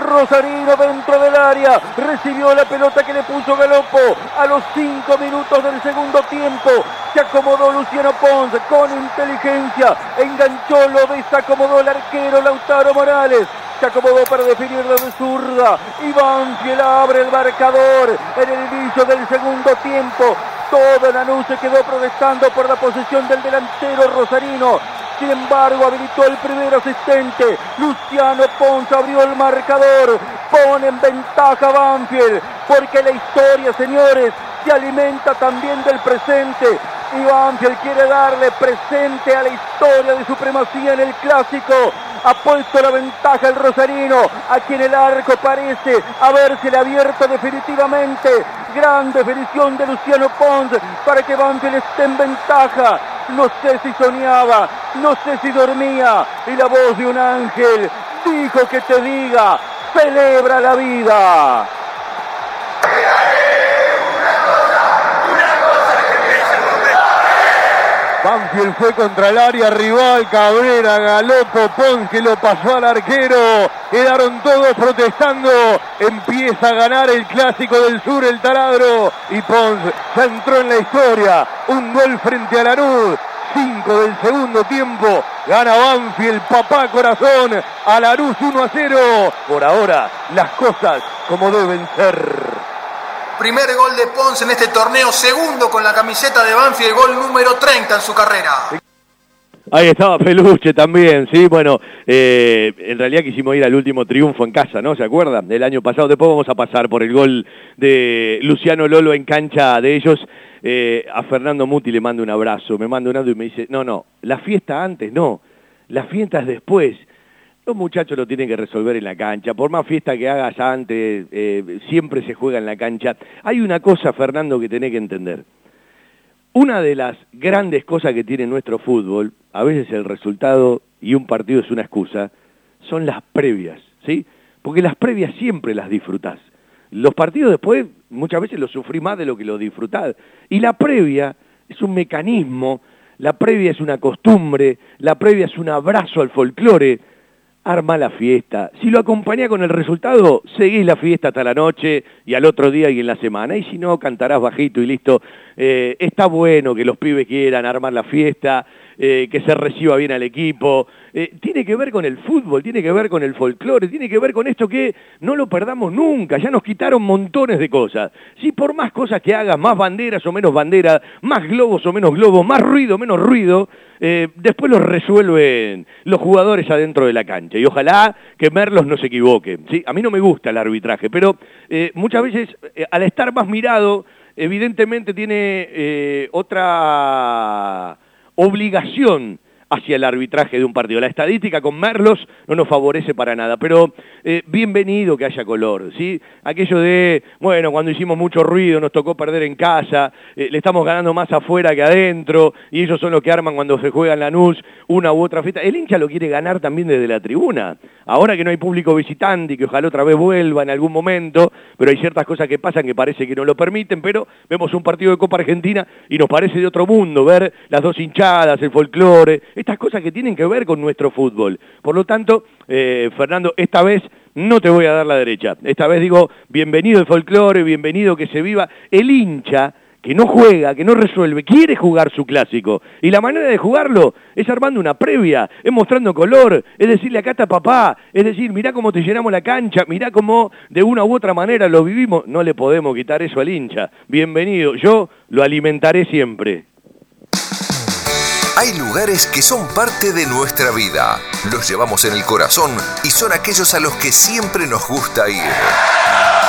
Speaker 10: Rosarino dentro del área. Recibió la pelota que le puso Galopo a los cinco minutos del segundo tiempo. Se acomodó Luciano Pons con inteligencia. Enganchó, lo desacomodó el arquero Lautaro Morales se acomodó para definir de zurda. Iván Fiel abre el marcador en el inicio del segundo tiempo. Toda la luz se quedó protestando por la posición del delantero rosarino. Sin embargo, habilitó el primer asistente. Luciano Pons abrió el marcador. Pone en ventaja Banfield. Porque la historia, señores, se alimenta también del presente. Y Banfield quiere darle presente a la historia de supremacía en el clásico ha puesto la ventaja el Rosarino, aquí en el arco parece haberse abierto definitivamente. Gran definición de Luciano Pons para que Banfield esté en ventaja. No sé si soñaba, no sé si dormía. Y la voz de un ángel dijo que te diga, celebra la vida.
Speaker 7: Banfield fue contra el área rival, Cabrera, Galopo, Pons que lo pasó al arquero. Quedaron todos protestando. Empieza a ganar el clásico del sur, el taladro. Y Pons se entró en la historia. Un gol frente a Lanús. 5 del segundo tiempo. Gana Banfield, papá corazón. A Lanús 1 a 0. Por ahora, las cosas como deben ser.
Speaker 13: Primer gol de Ponce en este torneo, segundo con la camiseta de Banfield, gol número 30 en su carrera.
Speaker 7: Ahí estaba Peluche también, sí, bueno, eh, en realidad quisimos ir al último triunfo en casa, ¿no? ¿Se acuerdan? Del año pasado, después vamos a pasar por el gol de Luciano Lolo en cancha de ellos. Eh, a Fernando Muti le mando un abrazo, me manda un audio y me dice, no, no, la fiesta antes, no, la fiesta es después. Los muchachos lo tienen que resolver en la cancha. Por más fiesta que hagas antes, eh, siempre se juega en la cancha. Hay una cosa, Fernando, que tenés que entender. Una de las grandes cosas que tiene nuestro fútbol, a veces el resultado y un partido es una excusa, son las previas, ¿sí? Porque las previas siempre las disfrutás. Los partidos después muchas veces los sufrí más de lo que los disfrutás. Y la previa es un mecanismo, la previa es una costumbre, la previa es un abrazo al folclore, arma la fiesta. Si lo acompaña con el resultado, seguís la fiesta hasta la noche y al otro día y en la semana. Y si no, cantarás bajito y listo. Eh, está bueno que los pibes quieran armar la fiesta, eh, que se reciba bien al equipo. Eh, tiene que ver con el fútbol, tiene que ver con el folclore, tiene que ver con esto que no lo perdamos nunca, ya nos quitaron montones de cosas. Si por más cosas que hagas, más banderas o menos banderas, más globos o menos globos, más ruido o menos ruido, eh, después lo resuelven los jugadores adentro de la cancha. Y ojalá que Merlos no se equivoque. ¿sí? A mí no me gusta el arbitraje, pero muchas veces al estar más mirado, evidentemente tiene otra obligación hacia el arbitraje de un partido. La estadística con Merlos no nos favorece para nada, pero eh, bienvenido que haya color, ¿sí? Aquello de, bueno, cuando hicimos mucho ruido, nos tocó perder en casa, eh, le estamos ganando más afuera que adentro, y ellos son los que arman cuando se juega en la NUS una u otra fiesta. El hincha lo quiere ganar también desde la tribuna. Ahora que no hay público visitante y que ojalá otra vez vuelva en algún momento, pero hay ciertas cosas que pasan que parece que no lo permiten, pero vemos un partido de Copa Argentina y nos parece de otro mundo ver las dos hinchadas, el folclore, estas cosas que tienen que ver con nuestro fútbol. Por lo tanto, eh, Fernando, esta vez no te voy a dar la derecha. Esta vez digo, bienvenido el folclore, bienvenido que se viva. El hincha que no juega, que no resuelve, quiere jugar su clásico. Y la manera de jugarlo es armando una previa, es mostrando color, es decirle acá está papá, es decir, mirá cómo te llenamos la cancha, mirá cómo de una u otra manera lo vivimos. No le podemos quitar eso al hincha. Bienvenido, yo lo alimentaré siempre.
Speaker 2: Hay lugares que son parte de nuestra vida, los llevamos en el corazón y son aquellos a los que siempre nos gusta ir.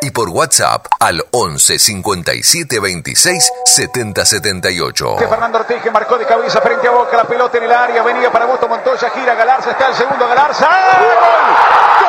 Speaker 2: y por WhatsApp al 11 57 26 70 78.
Speaker 14: Fernando Ortiz que marcó de cabeza frente a Boca, la pelota en el área, venía para Boto Montoya, gira Galarza, está el segundo Galarza. ¡Gol!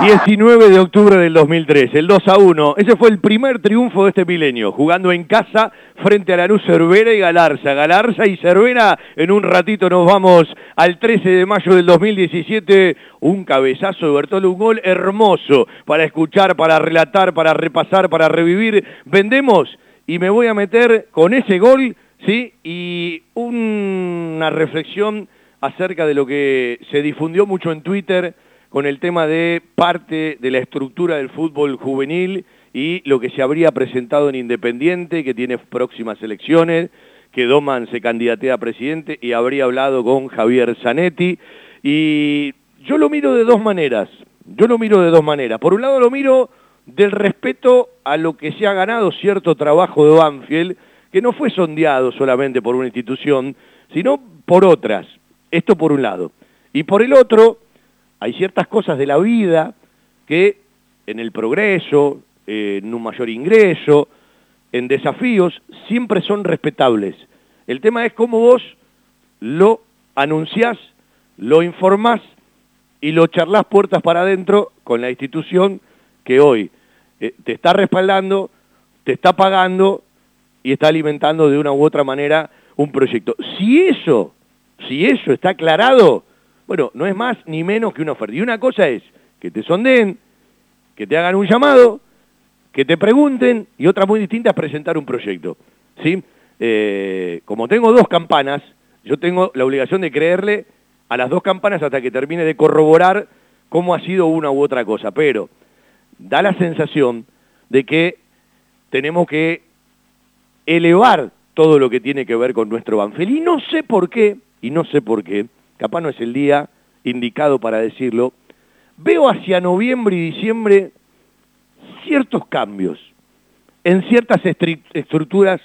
Speaker 7: 19 de octubre del 2003, el 2 a 1. Ese fue el primer triunfo de este milenio, jugando en casa frente a Lanús Cervera y Galarza. Galarza y Cervera, en un ratito nos vamos al 13 de mayo del 2017. Un cabezazo de Bertolo, un gol hermoso para escuchar, para relatar, para repasar, para revivir. Vendemos y me voy a meter con ese gol, ¿sí? Y una reflexión acerca de lo que se difundió mucho en Twitter con el tema de parte de la estructura del fútbol juvenil y lo que se habría presentado en Independiente, que tiene próximas elecciones, que Doman se candidatea a presidente y habría hablado con Javier Zanetti. Y yo lo miro de dos maneras, yo lo miro de dos maneras. Por un lado lo miro del respeto a lo que se ha ganado cierto trabajo de Banfield, que no fue sondeado solamente por una institución, sino por otras. Esto por un lado. Y por el otro, hay ciertas cosas de la vida que en el progreso, eh, en un mayor ingreso, en desafíos, siempre son respetables. El tema es cómo vos lo anunciás, lo informás y lo charlás puertas para adentro con la institución que hoy eh, te está respaldando, te está pagando y está alimentando de una u otra manera un proyecto. Si eso si eso está aclarado, bueno, no es más ni menos que una oferta. Y una cosa es que te sondeen, que te hagan un llamado, que te pregunten, y otra muy distinta es presentar un proyecto. ¿sí? Eh, como tengo dos campanas, yo tengo la obligación de creerle a las dos campanas hasta que termine de corroborar cómo ha sido una u otra cosa. Pero da la sensación de que tenemos que elevar todo lo que tiene que ver con nuestro Banfield. Y no sé por qué, y no sé por qué, capaz no es el día indicado para decirlo, veo hacia noviembre y diciembre ciertos cambios en ciertas estructuras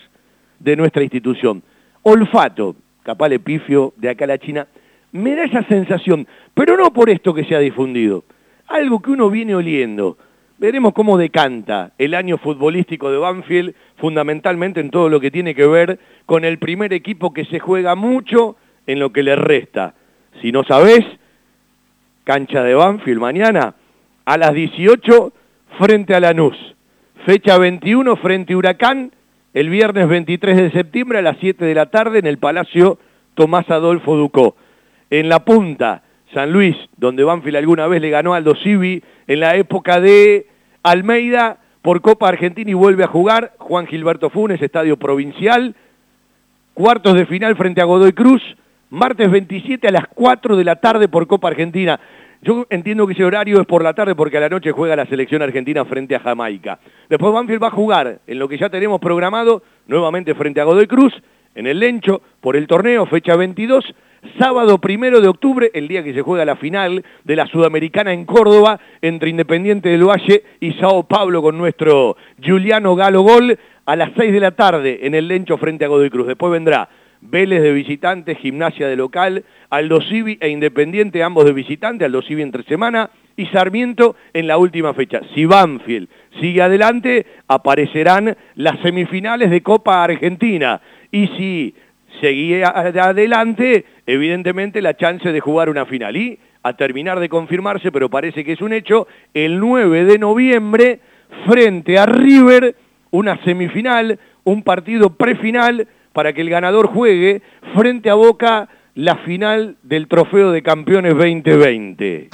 Speaker 7: de nuestra institución. Olfato, capaz le pifio de acá a la China, me da esa sensación, pero no por esto que se ha difundido, algo que uno viene oliendo. Veremos cómo decanta el año futbolístico de Banfield, fundamentalmente en todo lo que tiene que ver con el primer equipo que se juega mucho en lo que le resta. Si no sabés, cancha de Banfield mañana a las 18 frente a Lanús. Fecha 21 frente a Huracán, el viernes 23 de septiembre a las 7 de la tarde en el Palacio Tomás Adolfo Ducó. En la punta, San Luis, donde Banfield alguna vez le ganó a Aldo Civi en la época de Almeida por Copa Argentina y vuelve a jugar Juan Gilberto Funes, estadio provincial. Cuartos de final frente a Godoy Cruz, martes 27 a las 4 de la tarde por Copa Argentina. Yo entiendo que ese horario es por la tarde porque a la noche juega la selección argentina frente a Jamaica. Después Banfield va a jugar en lo que ya tenemos programado, nuevamente frente a Godoy Cruz, en el Lencho, por el torneo, fecha 22, sábado primero de octubre, el día que se juega la final de la Sudamericana en Córdoba, entre Independiente del Valle y Sao Paulo con nuestro Juliano Galo Gol, a las 6 de la tarde en el Lencho frente a Godoy Cruz. Después vendrá Vélez de visitante, Gimnasia de local, Aldo Civi e Independiente, ambos de visitante, Aldo Civi entre semana, y Sarmiento en la última fecha. Si Banfield sigue adelante, aparecerán las semifinales de Copa Argentina. Y si seguía adelante, evidentemente la chance de jugar una final. Y a terminar de confirmarse, pero parece que es un hecho, el 9 de noviembre, frente a River, una semifinal, un partido prefinal para que el ganador juegue frente a Boca la final del Trofeo de Campeones 2020.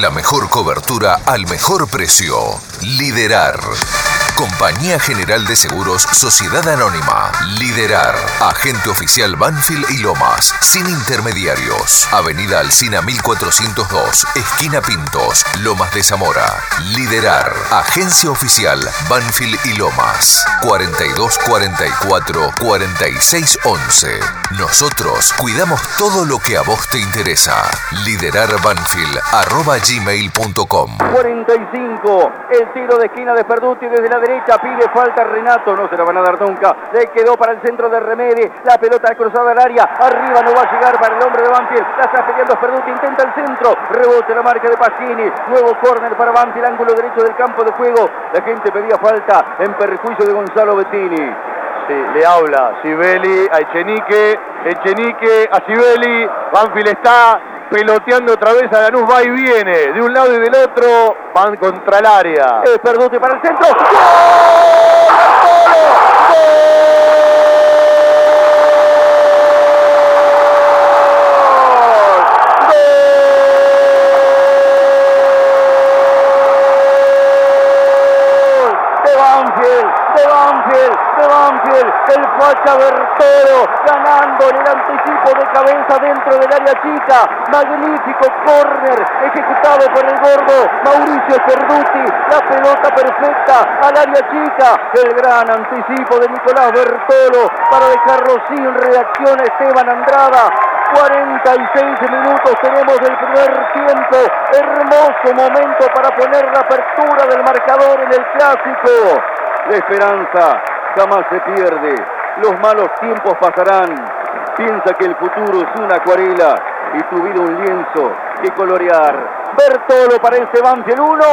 Speaker 15: La mejor cobertura al mejor precio. Liderar. Compañía General de Seguros Sociedad Anónima. Liderar. Agente oficial Banfield y Lomas. Sin intermediarios. Avenida Alcina 1402. Esquina Pintos. Lomas de Zamora. Liderar. Agencia oficial Banfield y Lomas. 4244 4611. Nosotros cuidamos todo lo que a vos te interesa. Liderar Banfield. Arroba gmail.com.
Speaker 16: 45, el tiro de esquina de Perduti desde la derecha, pide falta Renato, no se la van a dar nunca, le quedó para el centro de Remedi, la pelota cruzada al área, arriba no va a llegar para el hombre de Banfield, la está peleando Perduti, intenta el centro, rebote la marca de Pacini, nuevo córner para Banfield, ángulo derecho del campo de juego, la gente pedía falta en perjuicio de Gonzalo Bettini.
Speaker 17: Le habla Sibeli a Echenique, Echenique a Sibeli, Banfield está peloteando otra vez a Lanús, va y viene, de un lado y del otro, van contra el área.
Speaker 16: Es Perduti para el centro. de Banfield, el facha Bertolo en el anticipo de cabeza dentro del área chica, magnífico córner ejecutado por el gordo Mauricio Cerduti, la pelota perfecta al área chica, el gran anticipo de Nicolás Bertolo para dejarlo sin reacción Esteban Andrada, 46 minutos tenemos del primer tiempo. Hermoso momento para poner la apertura del marcador en el clásico. La esperanza jamás se pierde. Los malos tiempos pasarán. Piensa que el futuro es una acuarela y tu vida un lienzo que colorear. Bertolo para ese Banfield 1,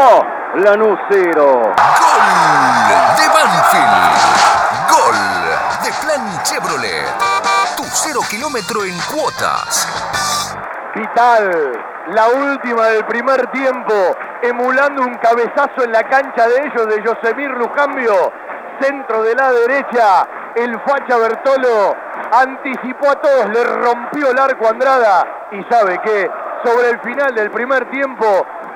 Speaker 16: Lanús 0.
Speaker 15: Gol de Banfield. Gol de Plan Chevrolet. Tu cero kilómetro en cuotas.
Speaker 17: Vital, la última del primer tiempo, emulando un cabezazo en la cancha de ellos de Yosemir Lujambio, centro de la derecha, el facha Bertolo anticipó a todos, le rompió el arco a Andrada y sabe que sobre el final del primer tiempo,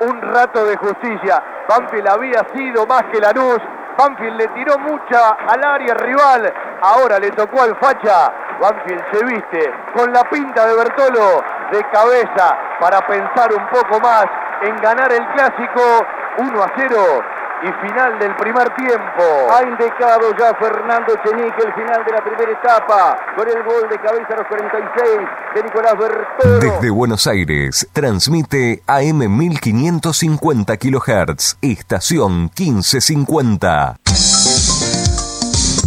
Speaker 17: un rato de justicia. Banfield había sido más que Lanús, Banfield le tiró mucha al área rival, ahora le tocó al facha. Banfield se viste con la pinta de Bertolo de cabeza para pensar un poco más en ganar el clásico 1 a 0 y final del primer tiempo.
Speaker 16: Ha indicado ya Fernando Chenique el final de la primera etapa con el gol de cabeza a los 46 de Nicolás Bertolo.
Speaker 15: Desde Buenos Aires, transmite AM 1550 kHz, estación 1550.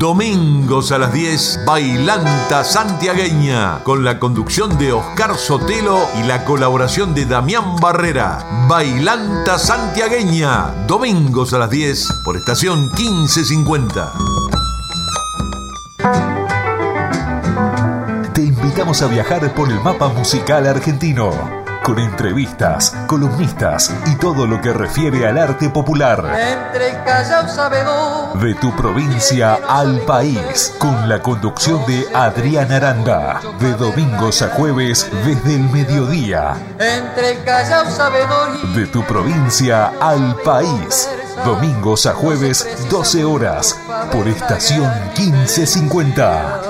Speaker 18: Domingos a las 10, Bailanta Santiagueña, con la conducción de Oscar Sotelo y la colaboración de Damián Barrera. Bailanta Santiagueña, domingos a las 10 por estación 1550.
Speaker 15: Te invitamos a viajar por el mapa musical argentino, con entrevistas, columnistas y todo lo que refiere al arte popular.
Speaker 19: Entre el Callao Sabedor.
Speaker 15: De tu provincia al país, con la conducción de Adrián Aranda, de domingos a jueves desde el mediodía.
Speaker 19: Entre el Callao Sabedor y
Speaker 15: De tu provincia al país, domingos a jueves 12 horas, por estación 1550.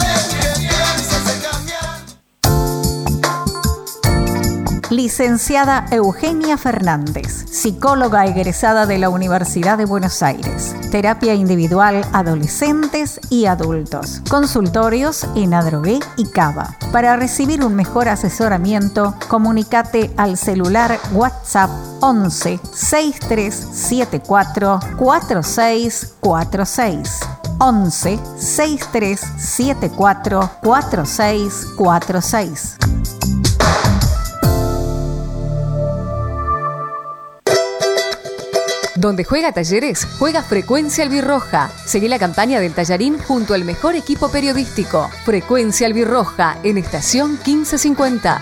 Speaker 20: Licenciada Eugenia Fernández, psicóloga egresada de la Universidad de Buenos Aires. Terapia individual adolescentes y adultos. Consultorios en Adrogué y Cava. Para recibir un mejor asesoramiento, comunícate al celular WhatsApp 11 6374 4646. 11 6374 4646.
Speaker 1: Donde juega Talleres, juega Frecuencia Albirroja. Seguí la campaña del Tallarín junto al mejor equipo periodístico. Frecuencia Albirroja en estación 1550.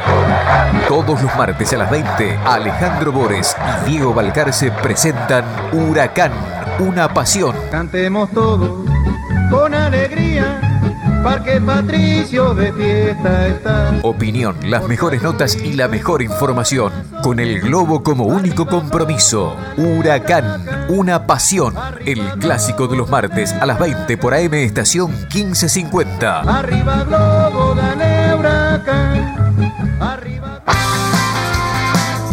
Speaker 11: Todos los martes a las 20, Alejandro Bores y Diego Balcarce presentan Huracán, una pasión.
Speaker 21: Cantemos todos con alegría, Parque Patricio de fiesta está.
Speaker 11: Opinión, las mejores notas y la mejor información. Con el globo como único compromiso. Huracán, una pasión. El clásico de los martes a las 20 por AM Estación 1550.
Speaker 21: Arriba globo, dale huracán.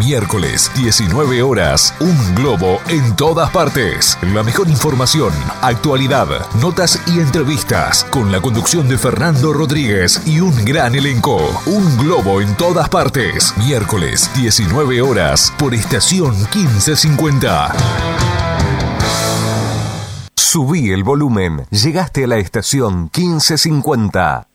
Speaker 11: Miércoles, 19 horas, un globo en todas partes. La mejor información, actualidad, notas y entrevistas con la conducción de Fernando Rodríguez y un gran elenco. Un globo en todas partes. Miércoles, 19 horas, por estación 1550. Subí el volumen. Llegaste a la estación 1550.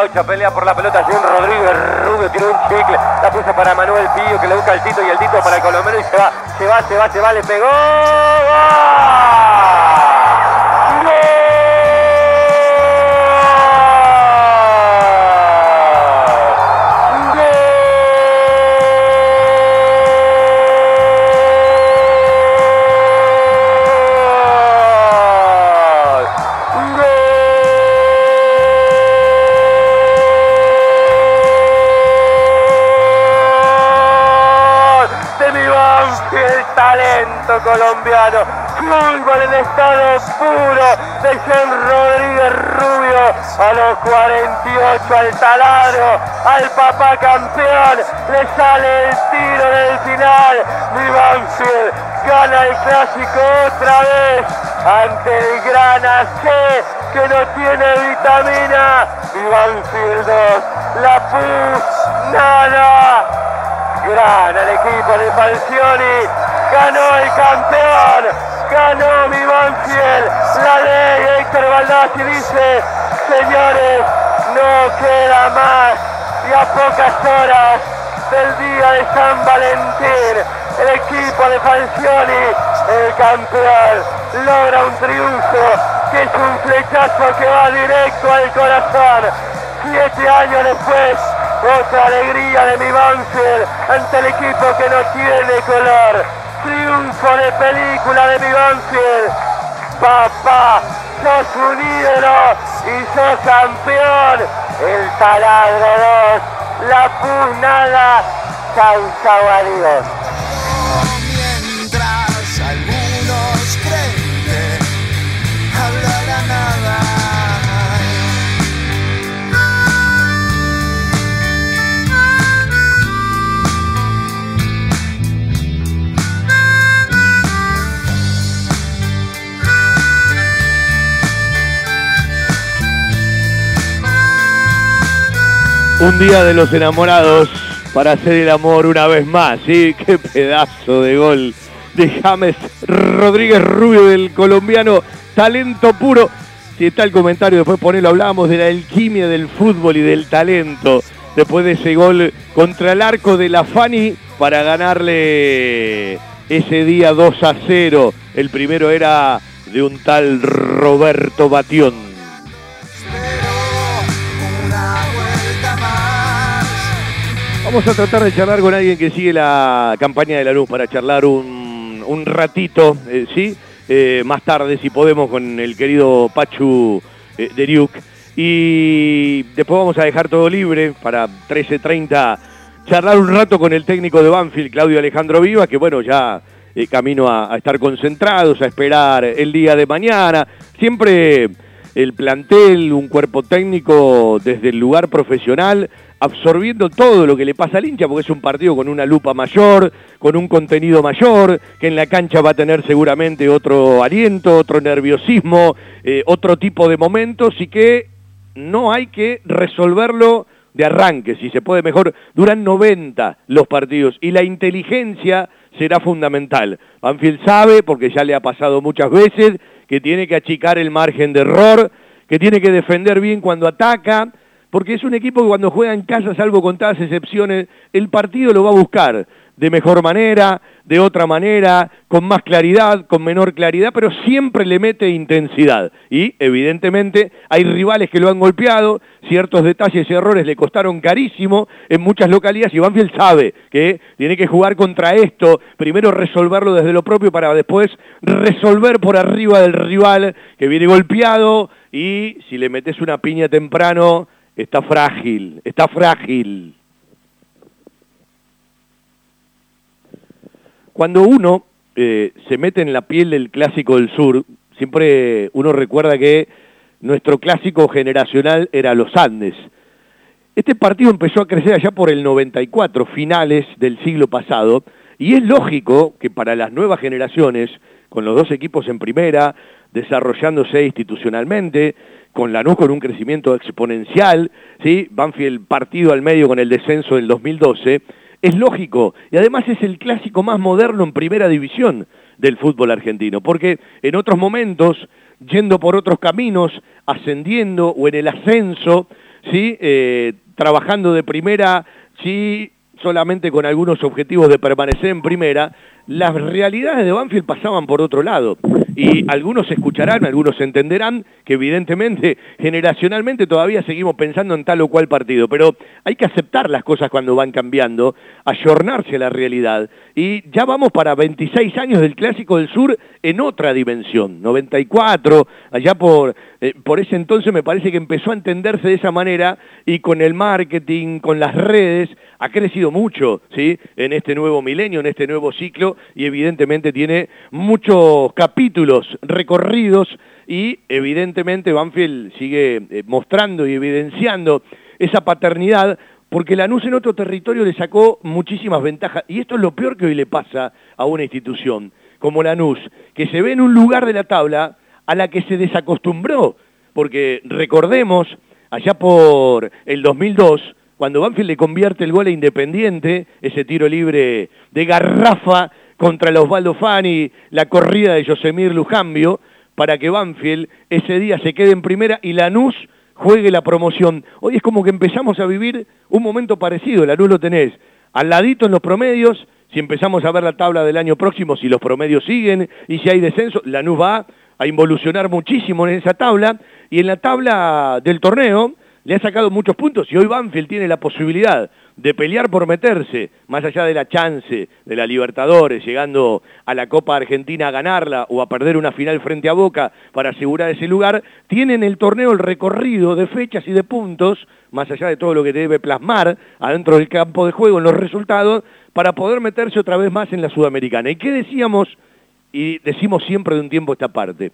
Speaker 22: Laucha, pelea por la pelota Jim Rodríguez, Rubio tiró un chicle, la puso para Manuel Pillo que le busca el Tito y el Tito para el colomero y se va, se va, se va, se va, le pegó. Jean Rodríguez Rubio a los 48 al taladro, al papá campeón, le sale el tiro del final, mi Banfield gana el clásico otra vez ante el gran AC que no tiene vitamina, mi Banfield 2, la pus, nada. Gran el equipo de Falcioni. Ganó el campeón. Ganó mi Banfield. La ley Héctor Baldassi dice, señores, no queda más. Y a pocas horas del día de San Valentín, el equipo de Falcioni, el campeón, logra un triunfo que es un flechazo que va directo al corazón. Siete años después, otra alegría de mi Banfield ante el equipo que no tiene color. Triunfo de película de mi Banfield. Papá, sos un ídolo y sos campeón. El taladro 2, la pugnada. Chau,
Speaker 7: Un día de los enamorados para hacer el amor una vez más, ¿sí? [LAUGHS] Qué pedazo de gol de James Rodríguez Rubio del colombiano, talento puro. Si está el comentario, después ponelo, hablábamos de la alquimia del fútbol y del talento. Después de ese gol contra el arco de la Fani para ganarle ese día 2 a 0. El primero era de un tal Roberto Batión. Vamos a tratar de charlar con alguien que sigue la campaña de la luz para charlar un, un ratito, eh, ¿sí? Eh, más tarde, si podemos, con el querido Pachu eh, Deriuk. Y después vamos a dejar todo libre para 13.30 charlar un rato con el técnico de Banfield, Claudio Alejandro Viva, que bueno, ya eh, camino a, a estar concentrados, a esperar el día de mañana. Siempre el plantel, un cuerpo técnico desde el lugar profesional, absorbiendo todo lo que le pasa al hincha, porque es un partido con una lupa mayor, con un contenido mayor, que en la cancha va a tener seguramente otro aliento, otro nerviosismo, eh, otro tipo de momentos y que no hay que resolverlo de arranque, si se puede mejor, duran 90 los partidos y la inteligencia será fundamental. Banfield sabe, porque ya le ha pasado muchas veces, que tiene que achicar el margen de error, que tiene que defender bien cuando ataca, porque es un equipo que cuando juega en casa, salvo contadas excepciones, el partido lo va a buscar de mejor manera, de otra manera, con más claridad, con menor claridad, pero siempre le mete intensidad. Y evidentemente hay rivales que lo han golpeado, ciertos detalles y errores le costaron carísimo en muchas localidades y Banfield sabe que tiene que jugar contra esto, primero resolverlo desde lo propio para después resolver por arriba del rival que viene golpeado y si le metes una piña temprano, está frágil, está frágil. Cuando uno eh, se mete en la piel del clásico del sur, siempre uno recuerda que nuestro clásico generacional era los Andes. Este partido empezó a crecer allá por el 94, finales del siglo pasado, y es lógico que para las nuevas generaciones, con los dos equipos en primera, desarrollándose institucionalmente, con con un crecimiento exponencial, ¿sí? Banfield partido al medio con el descenso del 2012, es lógico y además es el clásico más moderno en primera división del fútbol argentino, porque en otros momentos, yendo por otros caminos, ascendiendo o en el ascenso, ¿sí? Eh, trabajando de primera, sí, solamente con algunos objetivos de permanecer en primera, las realidades de Banfield pasaban por otro lado. Y algunos escucharán, algunos entenderán que evidentemente, generacionalmente todavía seguimos pensando en tal o cual partido, pero hay que aceptar las cosas cuando van cambiando, ayornarse a la realidad. Y ya vamos para 26 años del Clásico del Sur en otra dimensión, 94, allá por, eh, por ese entonces me parece que empezó a entenderse de esa manera y con el marketing, con las redes, ha crecido mucho, ¿sí? En este nuevo milenio, en este nuevo ciclo y evidentemente tiene muchos capítulos recorridos y evidentemente Banfield sigue eh, mostrando y evidenciando esa paternidad porque Lanús en otro territorio le sacó muchísimas ventajas y esto es lo peor que hoy le pasa a una institución como Lanús, que se ve en un lugar de la tabla a la que se desacostumbró, porque recordemos, allá por el 2002, cuando Banfield le convierte el gol a Independiente, ese tiro libre de garrafa contra el Osvaldo Fani, la corrida de Yosemir Lujambio, para que Banfield ese día se quede en primera y Lanús juegue la promoción. Hoy es como que empezamos a vivir un momento parecido, Lanús lo tenés al ladito en los promedios, si empezamos a ver la tabla del año próximo, si los promedios siguen y si hay descenso, Lanús va a involucionar muchísimo en esa tabla y en la tabla del torneo le ha sacado muchos puntos y hoy Banfield tiene la posibilidad de pelear por meterse, más allá de la chance de la Libertadores, llegando a la Copa Argentina a ganarla o a perder una final frente a Boca para asegurar ese lugar, tienen el torneo el recorrido de fechas y de puntos, más allá de todo lo que debe plasmar adentro del campo de juego en los resultados, para poder meterse otra vez más en la Sudamericana. ¿Y qué decíamos? Y decimos siempre de un tiempo esta parte.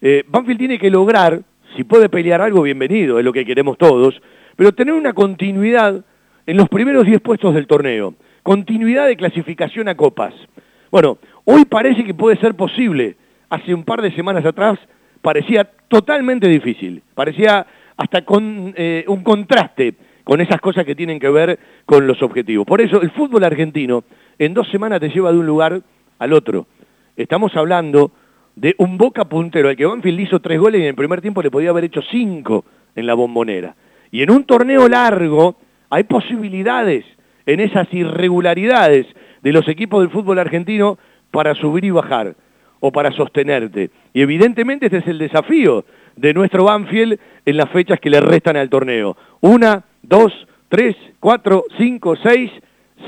Speaker 7: Eh, Banfield tiene que lograr, si puede pelear algo, bienvenido, es lo que queremos todos, pero tener una continuidad en los primeros 10 puestos del torneo. Continuidad de clasificación a copas. Bueno, hoy parece que puede ser posible. Hace un par de semanas atrás parecía totalmente difícil. Parecía hasta con eh, un contraste con esas cosas que tienen que ver con los objetivos. Por eso el fútbol argentino en dos semanas te lleva de un lugar al otro. Estamos hablando de un Boca puntero al que Banfield hizo tres goles y en el primer tiempo le podía haber hecho cinco en la bombonera. Y en un torneo largo hay posibilidades en esas irregularidades de los equipos del fútbol argentino para subir y bajar o para sostenerte. Y evidentemente este es el desafío de nuestro Banfield en las fechas que le restan al torneo. Una, dos, tres, cuatro, cinco, seis,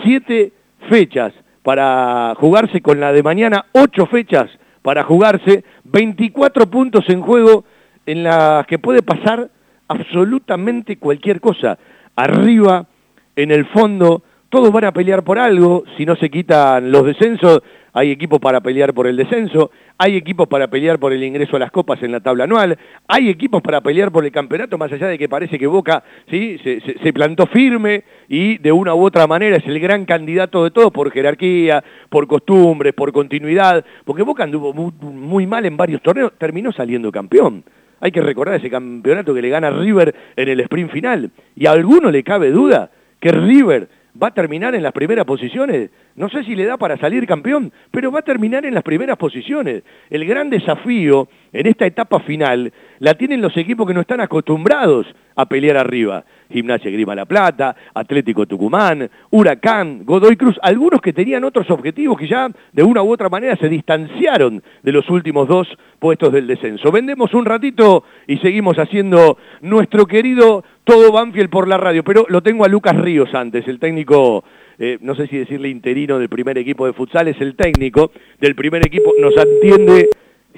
Speaker 7: siete fechas para jugarse con la de mañana, ocho fechas para jugarse, 24 puntos en juego en las que puede pasar absolutamente cualquier cosa. Arriba, en el fondo, todos van a pelear por algo, si no se quitan los descensos, hay equipos para pelear por el descenso, hay equipos para pelear por el ingreso a las copas en la tabla anual, hay equipos para pelear por el campeonato, más allá de que parece que Boca ¿sí? se, plantó firme y de una u otra manera es el gran candidato de todo por jerarquía, por costumbres, por continuidad, porque Boca anduvo muy, mal en varios torneos, terminó saliendo campeón. Hay que recordar ese campeonato que le gana River en el sprint final. Y a alguno le cabe duda que River va a terminar en las primeras posiciones. No sé si le da para salir campeón, pero va a terminar en las primeras posiciones. El gran desafío en esta etapa final la tienen los equipos que no están acostumbrados a pelear arriba. Gimnasia Grima La Plata, Atlético Tucumán, Huracán, Godoy Cruz, algunos que tenían otros objetivos que ya de una u otra manera se distanciaron de los últimos dos puestos del descenso. Vendemos un ratito y seguimos haciendo nuestro querido todo Banfield por la radio, pero lo tengo a Lucas Ríos antes, el técnico, eh, no sé si decirle interino del primer equipo de futsal, es el técnico del primer equipo, nos atiende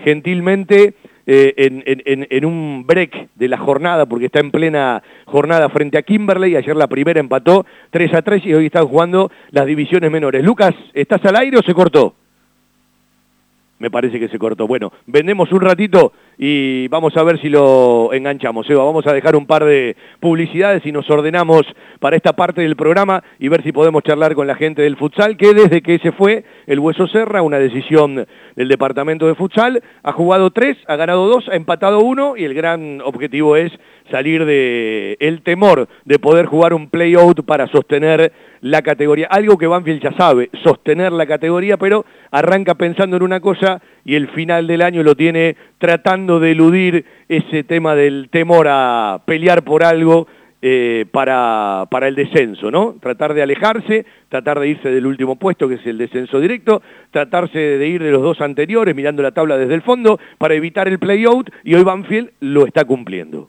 Speaker 7: gentilmente eh, en, un break de la jornada, porque está en plena jornada frente a Kimberley, ayer la primera empató 3 a 3 y hoy están jugando las divisiones menores. Lucas, ¿estás al aire o se cortó? Me parece que se cortó. Bueno, vendemos un ratito y vamos a ver si lo enganchamos. Eva, vamos a dejar un par de publicidades y nos ordenamos para esta parte del programa y ver si podemos charlar con la gente del futsal, que desde que se fue el Hueso Serra, una decisión del departamento de futsal, ha jugado tres, ha ganado dos, ha empatado uno y el gran objetivo es salir de el temor de poder jugar un play-out para sostener la categoría. Algo que Banfield ya sabe, sostener la categoría, pero arranca pensando en una cosa y el final del año lo tiene tratando de eludir ese tema del temor a pelear por algo eh, para, para el descenso, ¿no? Tratar de alejarse, tratar de irse del último puesto, que es el descenso directo, tratarse de ir de los dos anteriores, mirando la tabla desde el fondo, para evitar el play-out, y hoy Banfield lo está cumpliendo.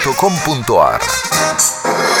Speaker 2: www.jugueteriasmytoys.com.ar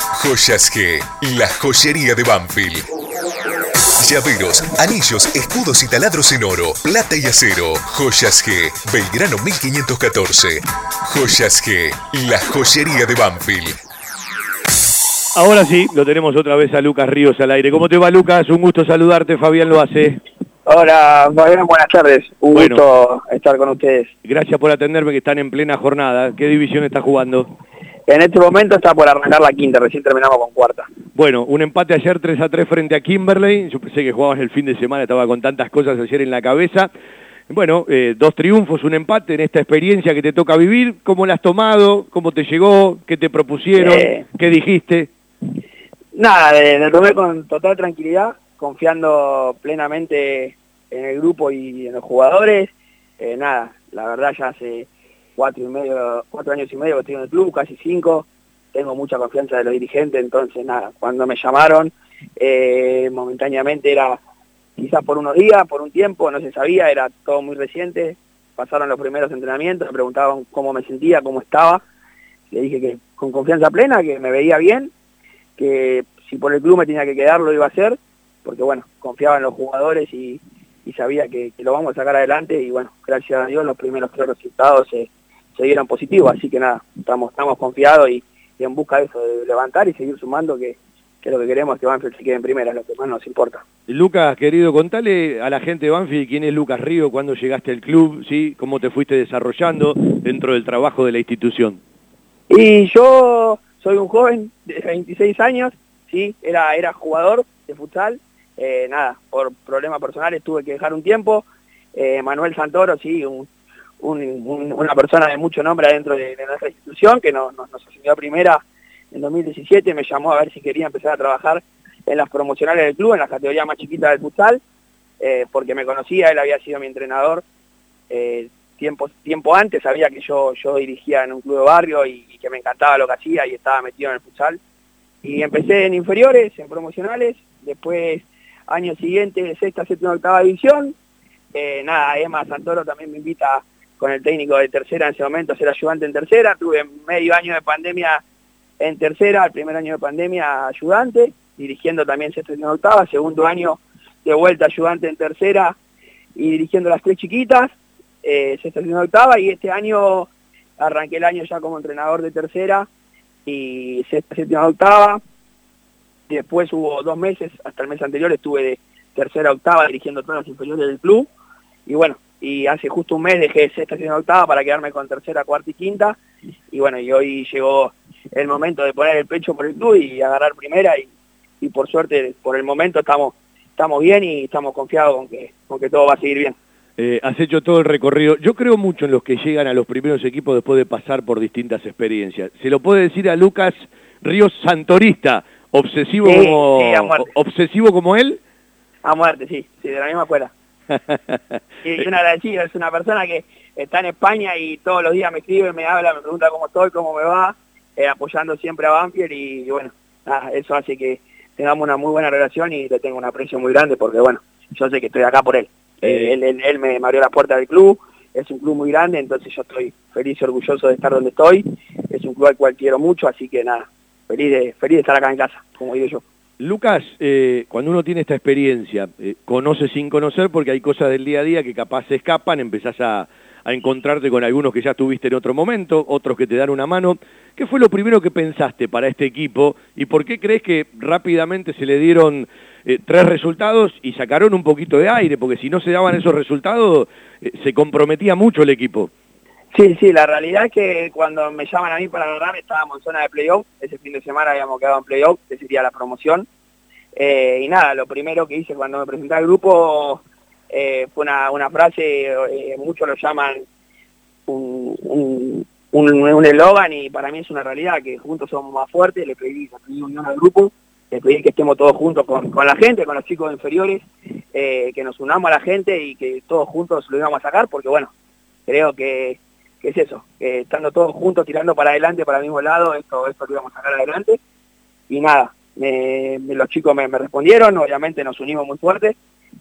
Speaker 23: Joyas G, la joyería de Banfield. Llaveros, anillos, escudos y taladros en oro, plata y acero. Joyas G, Belgrano 1514. Joyas G, la joyería de Banfield.
Speaker 7: Ahora sí, lo tenemos otra vez a Lucas Ríos al aire. ¿Cómo te va, Lucas? Un gusto saludarte, Fabián lo hace.
Speaker 24: Hola, Fabián, buenas tardes. Un
Speaker 7: Bueno.
Speaker 24: gusto estar con ustedes.
Speaker 7: Gracias por atenderme, que están en plena jornada. ¿Qué división está jugando?
Speaker 24: En este momento está por arrancar la quinta, recién terminamos con cuarta.
Speaker 7: Bueno, un empate ayer 3 a 3 frente a Kimberley. Yo pensé que jugabas el fin de semana, estaba con tantas cosas ayer en la cabeza. Bueno, eh, dos triunfos, un empate en esta experiencia que te toca vivir. ¿Cómo la has tomado? ¿Cómo te llegó? ¿Qué te propusieron?
Speaker 24: Eh.
Speaker 7: ¿Qué dijiste?
Speaker 24: Nada, lo tomé con total tranquilidad, confiando plenamente en el grupo y en los jugadores. Eh, nada, la verdad ya hace cuatro y medio, cuatro años y medio que estoy en el club, casi cinco. Tengo mucha confianza de los dirigentes, entonces nada, cuando me llamaron, eh, momentáneamente era quizás por unos días, por un tiempo, no se sabía, era todo muy reciente. Pasaron los primeros entrenamientos, me preguntaban cómo me sentía, cómo estaba. Le dije que con confianza plena, que me veía bien, que si por el club me tenía que quedar lo iba a hacer, porque bueno, confiaba en los jugadores y, sabía que, lo vamos a sacar adelante y bueno, gracias a Dios los primeros tres resultados se, se dieron positivos, así que nada, estamos, estamos confiados y, y en busca de eso, de levantar y seguir sumando, que, que lo que queremos es que Banfield se quede en primera, lo que más nos importa.
Speaker 7: Lucas, querido, contale a la gente de Banfield quién es Lucas Río, cuándo llegaste al club, ¿sí? cómo te fuiste desarrollando dentro del trabajo de la institución.
Speaker 24: Y yo soy un joven de 26 años, sí, era, era jugador de futsal, eh, nada, por problemas personales tuve que dejar un tiempo. Eh, Manuel Santoro, sí, un- un- un- una persona de mucho nombre dentro de, nuestra institución, que nos, asumió a primera en 2017, me llamó a ver si quería empezar a trabajar en las promocionales del club, en la categoría más chiquita del futsal, eh, porque me conocía, él había sido mi entrenador eh, tiempo, tiempo antes, sabía que yo, yo dirigía en un club de barrio y, y que me encantaba lo que hacía y estaba metido en el futsal. Y empecé en inferiores, en promocionales, después año siguiente, sexta, séptima, octava división. Eh, nada, Emma Santoro también me invita con el técnico de tercera en ese momento ser ayudante en tercera. Tuve medio año de pandemia en tercera, el primer año de pandemia ayudante, dirigiendo también sexta, séptima, octava. Segundo año de vuelta ayudante en tercera y dirigiendo las tres chiquitas, eh, sexta, séptima, octava. Y este año arranqué el año ya como entrenador de tercera y sexta, séptima, octava. Después hubo dos meses, hasta el mes anterior estuve de tercera octava dirigiendo todas las inferiores del club. Y bueno, y hace justo un mes dejé sexta, séptima, octava para quedarme con tercera, cuarta y quinta. Y bueno, y hoy llegó el momento de poner el pecho por el club y agarrar primera y, y por suerte, por el momento estamos estamos bien y estamos confiados con que, con que todo va a seguir bien.
Speaker 7: Eh, has hecho todo el recorrido. Yo creo mucho en los que llegan a los primeros equipos después de pasar por distintas experiencias. Se lo puede decir a Lucas Ríos Santorista, obsesivo
Speaker 24: Sí,
Speaker 7: como
Speaker 24: sí,
Speaker 7: obsesivo como él.
Speaker 24: A muerte, sí, sí, de la misma escuela. [LAUGHS] Y un agradecido, es una persona que está en España y todos los días me escribe, me habla, me pregunta cómo estoy, cómo me va, eh, apoyando siempre a Banfield y, y bueno, nada, eso hace que tengamos una muy buena relación y le tengo un aprecio muy grande porque bueno, yo sé que estoy acá por él. Eh, él, él- él me, abrió las puertas del club, es un club muy grande, entonces yo estoy feliz y orgulloso de estar donde estoy, es un club al cual quiero mucho, así que nada, feliz de, feliz de estar acá en casa, como digo yo.
Speaker 7: Lucas, eh, cuando uno tiene esta experiencia, eh, conoce sin conocer porque hay cosas del día a día que capaz se escapan, empezás a, a encontrarte con algunos que ya tuviste en otro momento, otros que te dan una mano. ¿Qué fue lo primero que pensaste para este equipo y por qué crees que rápidamente se le dieron eh, tres resultados y sacaron un poquito de aire? Porque si no se daban esos resultados, se comprometía mucho el equipo.
Speaker 24: Sí, sí, la realidad es que cuando me llaman a mí para agarrar estábamos en zona de playoff, ese fin de semana habíamos quedado en playoff, que sería la promoción. Eh, y nada, lo primero que hice cuando me presenté al grupo eh, fue una, frase, eh, muchos lo llaman un un- eslogan y para mí es una realidad, que juntos somos más fuertes, le pedí, le pedí unión al grupo, le pedí que estemos todos juntos con, la gente, con los chicos inferiores, que nos unamos a la gente y que todos juntos lo íbamos a sacar, porque bueno, creo que, que es eso, estando todos juntos tirando para adelante, para el mismo lado, esto, esto lo íbamos a sacar adelante. Y nada, los chicos me, respondieron, obviamente nos unimos muy fuerte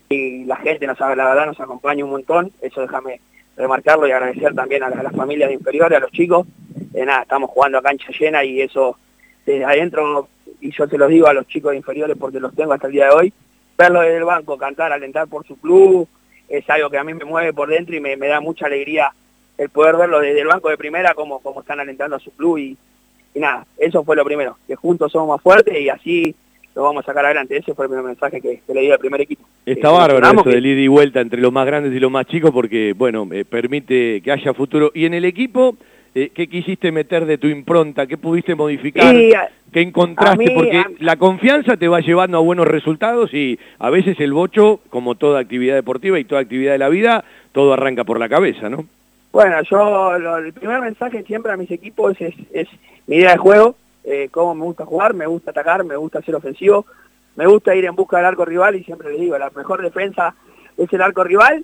Speaker 24: y la gente nos la verdad nos acompaña un montón, eso déjame remarcarlo y agradecer también a, la- a las familias inferiores, a los chicos. Eh, nada, estamos jugando a cancha llena y eso desde adentro, y yo se los digo a los chicos inferiores porque los tengo hasta el día de hoy, verlo desde el banco, cantar, alentar por su club, es algo que a mí me mueve por dentro y me, me da mucha alegría el poder verlo desde el banco de primera como, como están alentando a su club y, y nada, eso fue lo primero, que juntos somos más fuertes y así lo vamos a sacar adelante. Ese fue el primer mensaje que, que le di al primer equipo.
Speaker 7: Está
Speaker 24: Eh,
Speaker 7: bárbaro eso
Speaker 24: que-
Speaker 7: del ida y vuelta entre los más grandes y los más chicos porque, bueno, eh, permite que haya futuro. Y en el equipo, eh, ¿qué quisiste meter de tu impronta? ¿Qué pudiste modificar?
Speaker 24: Y,
Speaker 7: ¿Qué encontraste?
Speaker 24: mí,
Speaker 7: porque la confianza te va llevando a buenos resultados y a veces el bocho, como toda actividad deportiva y toda actividad de la vida, todo arranca por la cabeza, ¿no?
Speaker 24: Bueno, yo el primer mensaje siempre a mis equipos es, mi idea de juego, eh, cómo me gusta jugar, me gusta atacar, me gusta ser ofensivo, me gusta ir en busca del arco rival y siempre les digo, la mejor defensa es el arco rival.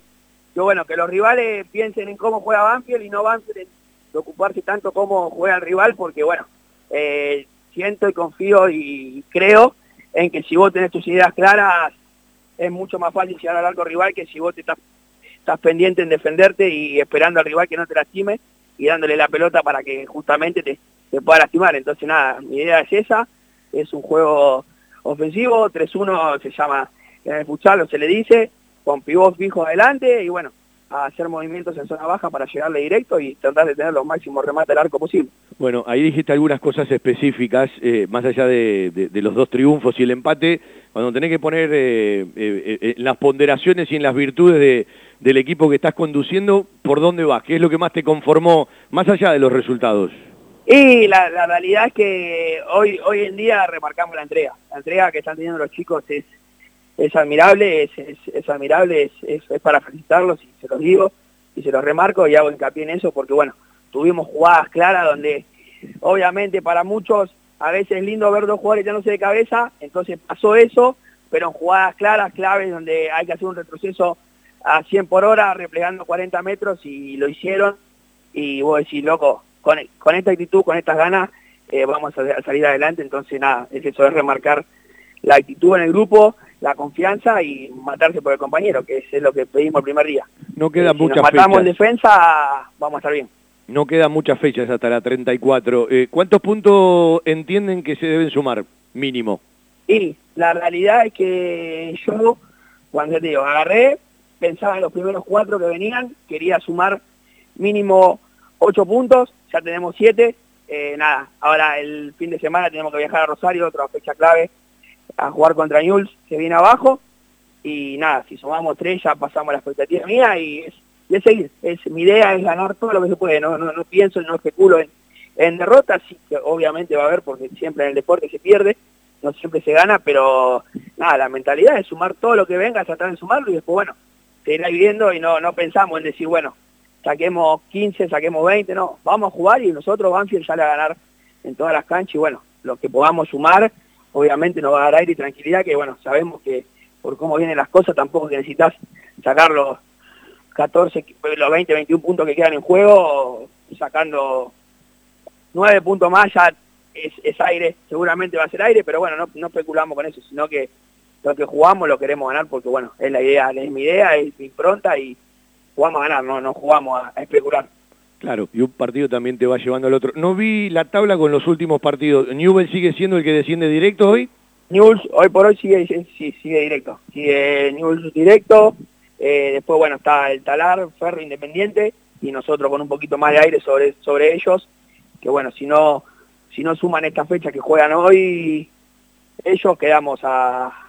Speaker 24: Yo bueno, que los rivales piensen en cómo juega Banfield y no Banfield en preocuparse tanto cómo juega el rival, porque bueno, eh, siento y confío y creo en que si vos tenés tus ideas claras es mucho más fácil llegar al arco rival que si vos te estás estás pendiente en defenderte y esperando al rival que no te lastime y dándole la pelota para que justamente te, te pueda lastimar. Entonces nada, mi idea es esa, es un juego ofensivo, 3-1 se llama en el futsal se le dice, con pivot fijo adelante y bueno, a hacer movimientos en zona baja para llegarle directo y tratar de tener los máximos remates del arco posible.
Speaker 7: Bueno, ahí dijiste algunas cosas específicas, eh, más allá de, de- los dos triunfos y el empate, cuando tenés que poner eh, eh, eh, las ponderaciones y en las virtudes de- del equipo que estás conduciendo, ¿por dónde vas? ¿Qué es lo que más te conformó, más allá de los resultados?
Speaker 24: Y la, realidad es que hoy hoy en día remarcamos la entrega. La entrega que están teniendo los chicos es, es admirable, es, es, es admirable, es, es- es para felicitarlos y se los digo y se los remarco y hago hincapié en eso porque bueno, tuvimos jugadas claras donde obviamente para muchos a veces es lindo ver dos jugadores echándose de cabeza, entonces pasó eso, pero en jugadas claras, claves, donde hay que hacer un retroceso a 100 por hora, replegando 40 metros y lo hicieron y vos decís, loco, con, con esta actitud, con estas ganas, eh, vamos a, a salir adelante. Entonces, nada, es eso, es remarcar la actitud en el grupo, la confianza y matarse por el compañero, que es, es lo que pedimos el primer día.
Speaker 7: No quedan
Speaker 24: si nos matamos en defensa, vamos a estar bien.
Speaker 7: No quedan muchas fechas hasta la 34. Eh, ¿Cuántos puntos entienden que se deben sumar? Mínimo.
Speaker 24: Y la realidad es que yo, cuando te digo, agarré, pensaba en los primeros cuatro que venían, quería sumar mínimo ocho puntos, ya tenemos siete, eh, nada, ahora el fin de semana tenemos que viajar a Rosario, otra fecha clave, a jugar contra Newell's, que viene abajo, y nada, si sumamos tres ya pasamos la expectativa mía y es, y es seguir, es, mi idea es ganar todo lo que se puede, no, no, no pienso, no especulo en, derrotas, sí que obviamente va a haber, porque siempre en el deporte se pierde, no siempre se gana, pero nada, la mentalidad es sumar todo lo que venga, tratar de sumarlo y después, bueno, se irá viendo y no, no pensamos en decir, bueno, saquemos 15, saquemos 20, no, vamos a jugar y nosotros Banfield sale a ganar en todas las canchas y bueno, lo que podamos sumar, obviamente nos va a dar aire y tranquilidad, que bueno, sabemos que por cómo vienen las cosas tampoco necesitas sacar los 14, los 20, 21 puntos que quedan en juego, sacando 9 puntos más ya es, es aire, seguramente va a ser aire, pero bueno, no, no especulamos con eso, sino que lo que jugamos lo queremos ganar porque bueno, es la idea, es mi idea, es mi impronta y jugamos a ganar, no, no jugamos a, a especular.
Speaker 7: Claro, y un partido también te va llevando al otro. No vi la tabla con los últimos partidos. ¿Newell sigue siendo el que desciende directo hoy?
Speaker 24: Newell's hoy por hoy sigue, sigue directo, sigue Newell's directo, eh, después bueno está el Talar, Ferro Independiente y nosotros con un poquito más de aire sobre, sobre ellos, que bueno, si no, si no suman esta fecha que juegan hoy, ellos quedamos a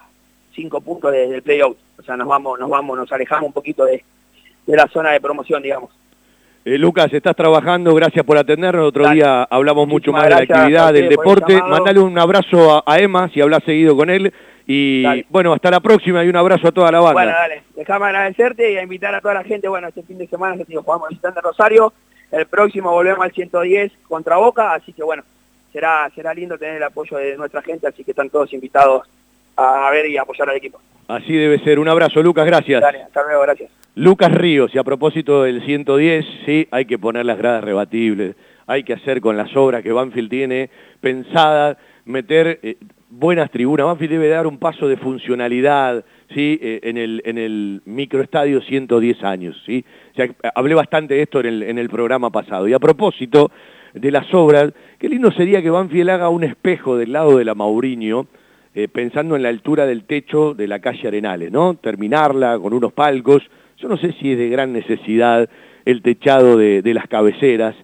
Speaker 24: cinco puntos desde el playout, o sea nos vamos, nos vamos, nos alejamos un poquito de, de la zona de promoción, digamos.
Speaker 7: Eh, Lucas, estás trabajando, gracias por atendernos. Otro
Speaker 24: Dale.
Speaker 7: día hablamos mucho
Speaker 24: Muchísimas
Speaker 7: más de la actividad, del deporte. Mandale un abrazo a, a Emma, si hablas seguido con él. Y
Speaker 24: Dale.
Speaker 7: bueno, hasta la próxima y un abrazo a toda la banda.
Speaker 24: Bueno, dale, déjame agradecerte y a invitar a toda la gente, bueno, este fin de semana que digo, jugamos visitando a Rosario, el próximo volvemos al 110 contra Boca, así que bueno, será será lindo tener el apoyo de nuestra gente, así que están todos invitados a ver y apoyar al equipo.
Speaker 7: Así debe ser. Un abrazo, Lucas, gracias.
Speaker 24: Dale, hasta luego, gracias.
Speaker 7: Lucas Ríos, y a propósito del 110, sí, hay que poner las gradas rebatibles, hay que hacer con las obras que Banfield tiene pensadas, meter eh, buenas tribunas. Banfield debe dar un paso de funcionalidad, sí, eh, en el en el microestadio 110 años, sí. O sea, hablé bastante de esto en el en el programa pasado. Y a propósito de las obras, qué lindo sería que Banfield haga un espejo del lado de la Mauriño, eh, pensando en la altura del techo de la calle Arenales, ¿no? Terminarla con unos palcos. Yo no sé si es de gran necesidad el techado de, las cabeceras.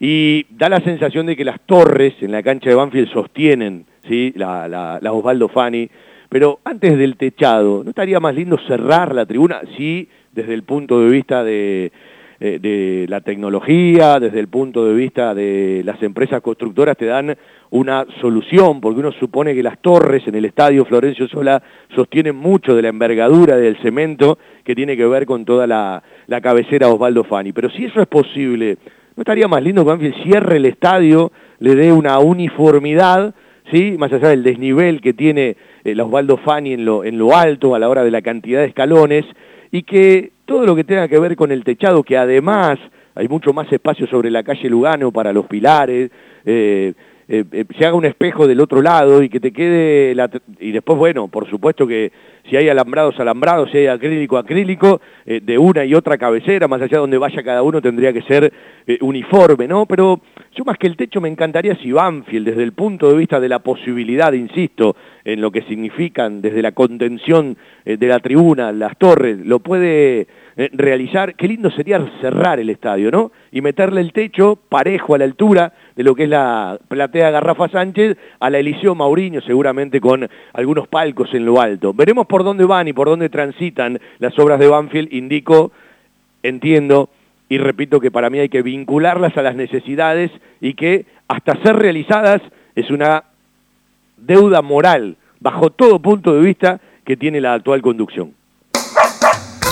Speaker 7: Y da la sensación de que las torres en la cancha de Banfield sostienen ¿sí? la, la, la Osvaldo Fani, pero antes del techado, ¿no estaría más lindo cerrar la tribuna? Sí, desde el punto de vista de, eh, de la tecnología, desde el punto de vista de las empresas constructoras te dan una solución, porque uno supone que las torres en el estadio Florencio Sola sostienen mucho de la envergadura del cemento que tiene que ver con toda la, la cabecera Osvaldo Fani. Pero si eso es posible, ¿no estaría más lindo que Banfield cierre el estadio, le dé una uniformidad, ¿sí? más allá del desnivel que tiene el Osvaldo Fani en lo, en lo alto a la hora de la cantidad de escalones, y que todo lo que tenga que ver con el techado, que además hay mucho más espacio sobre la calle Lugano para los pilares, eh, eh, eh, se haga un espejo del otro lado y que te quede, la, y después, bueno, por supuesto que si hay alambrados, alambrados, si hay acrílico, acrílico, de una y otra cabecera, más allá de donde vaya cada uno tendría que ser uniforme, ¿no? Pero yo más que el techo me encantaría si Banfield, desde el punto de vista de la posibilidad, insisto, en lo que significan desde la contención de la tribuna, las torres, lo puede realizar, qué lindo sería cerrar el estadio, ¿no? Y meterle el techo parejo a la altura de lo que es la platea Garrafa Sánchez a la Eliseo Mauriño, seguramente con algunos palcos en lo alto. Veremos por dónde van y por dónde transitan las obras de Banfield, indico, entiendo y repito que para mí hay que vincularlas a las necesidades y que hasta ser realizadas es una deuda moral, bajo todo punto de vista, que tiene la actual conducción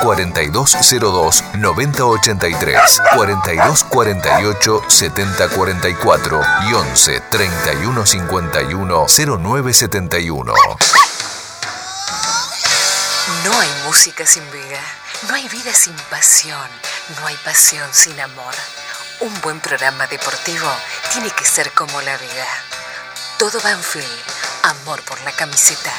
Speaker 2: 4202 9083, 4248 7044 y 11 3151 0971.
Speaker 25: No hay música sin vida, no hay vida sin pasión, no hay pasión sin amor. Un buen programa deportivo tiene que ser como la vida. Todo Banfield, amor por la camiseta.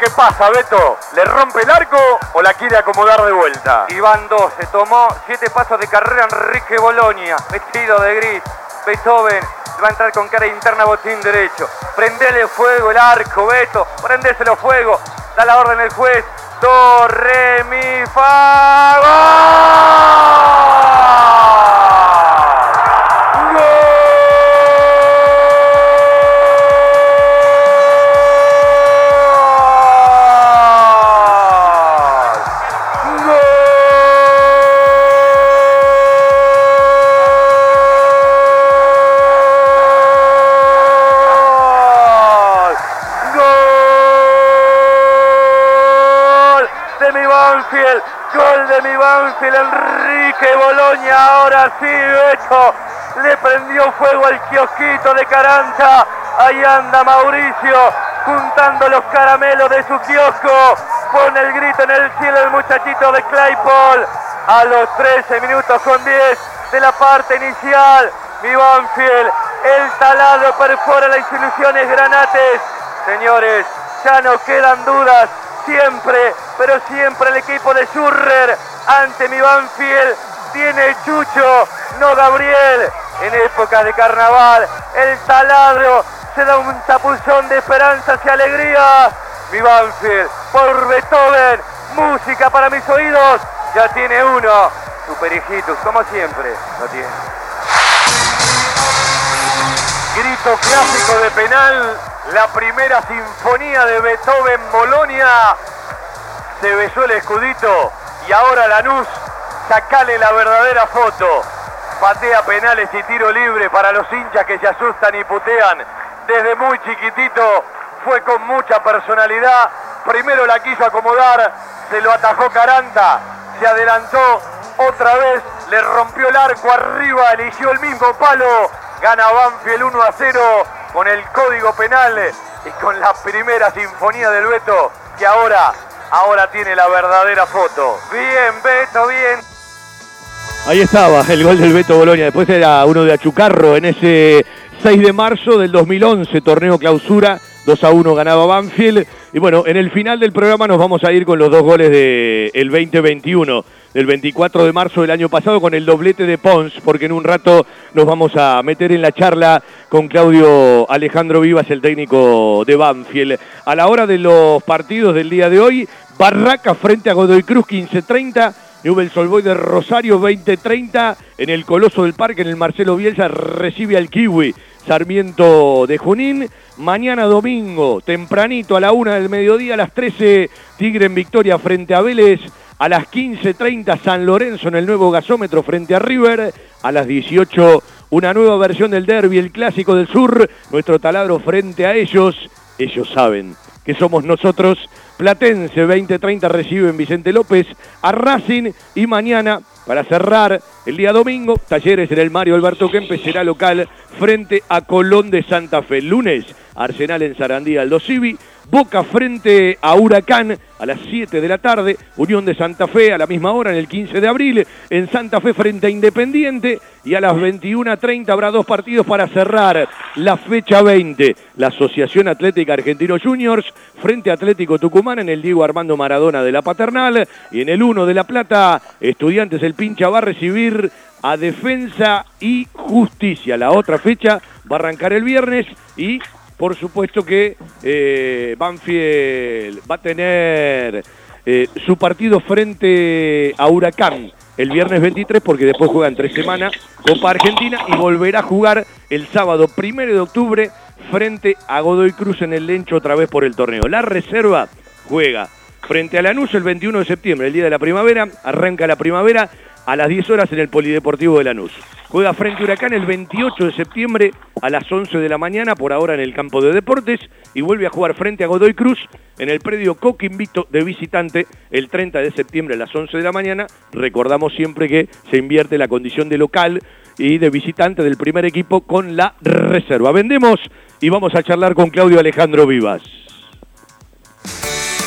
Speaker 22: ¿Qué pasa, Beto? ¿Le rompe el arco o la quiere acomodar de vuelta?
Speaker 17: Iván 12, tomó siete pasos de carrera Enrique Bolonia, vestido de gris. Beethoven va a entrar con cara interna botín derecho. Prendele fuego el arco, Beto. Prendéselo fuego. Da la orden el juez. Do, mi, fa.
Speaker 22: El Enrique Boloña, ahora sí, Beto, le prendió fuego al kiosquito de Caranta, ahí anda Mauricio, juntando los caramelos de su kiosco, pone el grito en el cielo el muchachito de Claypole, a los 13 minutos con 10 de la parte inicial, mi Banfield, el taladro perfora las ilusiones granates, señores, ya no quedan dudas, siempre, pero siempre el equipo de Schurrer ante mi Banfield. Tiene Chucho, no Gabriel. En época de carnaval, el taladro se da un tapuzón de esperanzas y alegría. Mi Banfield, por Beethoven, música para mis oídos. Ya tiene uno. Super hijitos, como siempre, lo tiene. Grito clásico de penal, la primera sinfonía de Beethoven Bolonia. Se besó el escudito y ahora Lanús, sacale la verdadera foto. Patea penales y tiro libre para los hinchas que se asustan y putean. Desde muy chiquitito fue con mucha personalidad. Primero la quiso acomodar,
Speaker 17: se lo atajó Caranta, se adelantó otra vez, le rompió el arco arriba, eligió el mismo palo, gana Banfield 1 a 0 con el código penal y con la primera sinfonía del Beto que ahora, ahora tiene la verdadera foto. Bien, Beto, bien.
Speaker 7: Ahí estaba el gol del Beto Bolonia. Después era uno de Achucarro en ese 6 de marzo del 2011, torneo clausura. 2 a 1 ganaba Banfield. Y bueno, en el final del programa nos vamos a ir con los dos goles del el 2021, del 24 de marzo del año pasado, con el doblete de Pons, porque en un rato nos vamos a meter en la charla con Claudio Alejandro Vivas, el técnico de Banfield. A la hora de los partidos del día de hoy, Barraca frente a Godoy Cruz 15-30. Newell's Solboy de Rosario 2030 en el Coloso del Parque, en el Marcelo Bielsa, recibe al Kiwi Sarmiento de Junín. Mañana domingo, tempranito a la una del mediodía, a las 13, Tigre en victoria frente a Vélez. A las 15.30 San Lorenzo en el nuevo gasómetro frente a River. A las 18 una nueva versión del derby, el clásico del sur. Nuestro taladro frente a ellos. Ellos saben que somos nosotros. Platense 2030 recibe en Vicente López a Racing y mañana para cerrar el día domingo, Talleres en el Mario Alberto Kempes será local frente a Colón de Santa Fe. Lunes, Arsenal en Sarandí Aldo Civi. Boca frente a Huracán a las 7 de la tarde, Unión de Santa Fe a la misma hora en el 15 de abril, en Santa Fe frente a Independiente y a las 21.30 habrá dos partidos para cerrar la fecha 20. La Asociación Atlética Argentino Juniors frente Atlético Tucumán en el Diego Armando Maradona de la Paternal y en el 1 de La Plata, Estudiantes el Pincha va a recibir a Defensa y Justicia. La otra fecha va a arrancar el viernes y por supuesto que eh, Banfield va a tener eh, su partido frente a Huracán el viernes 23 porque después juegan tres semanas Copa Argentina y volverá a jugar el sábado primero de octubre frente a Godoy Cruz en el Lencho otra vez por el torneo. La reserva juega frente a Lanús el 21 de septiembre, el día de la primavera, arranca la primavera a las 10 horas en el Polideportivo de Lanús. Juega frente a Huracán el 28 de septiembre a las 11 de la mañana, por ahora en el campo de deportes, y vuelve a jugar frente a Godoy Cruz en el predio Coquimbito de visitante el 30 de septiembre a las 11 de la mañana. Recordamos siempre que se invierte la condición de local y de visitante del primer equipo con la reserva. Vendemos y vamos a charlar con Claudio Alejandro Vivas.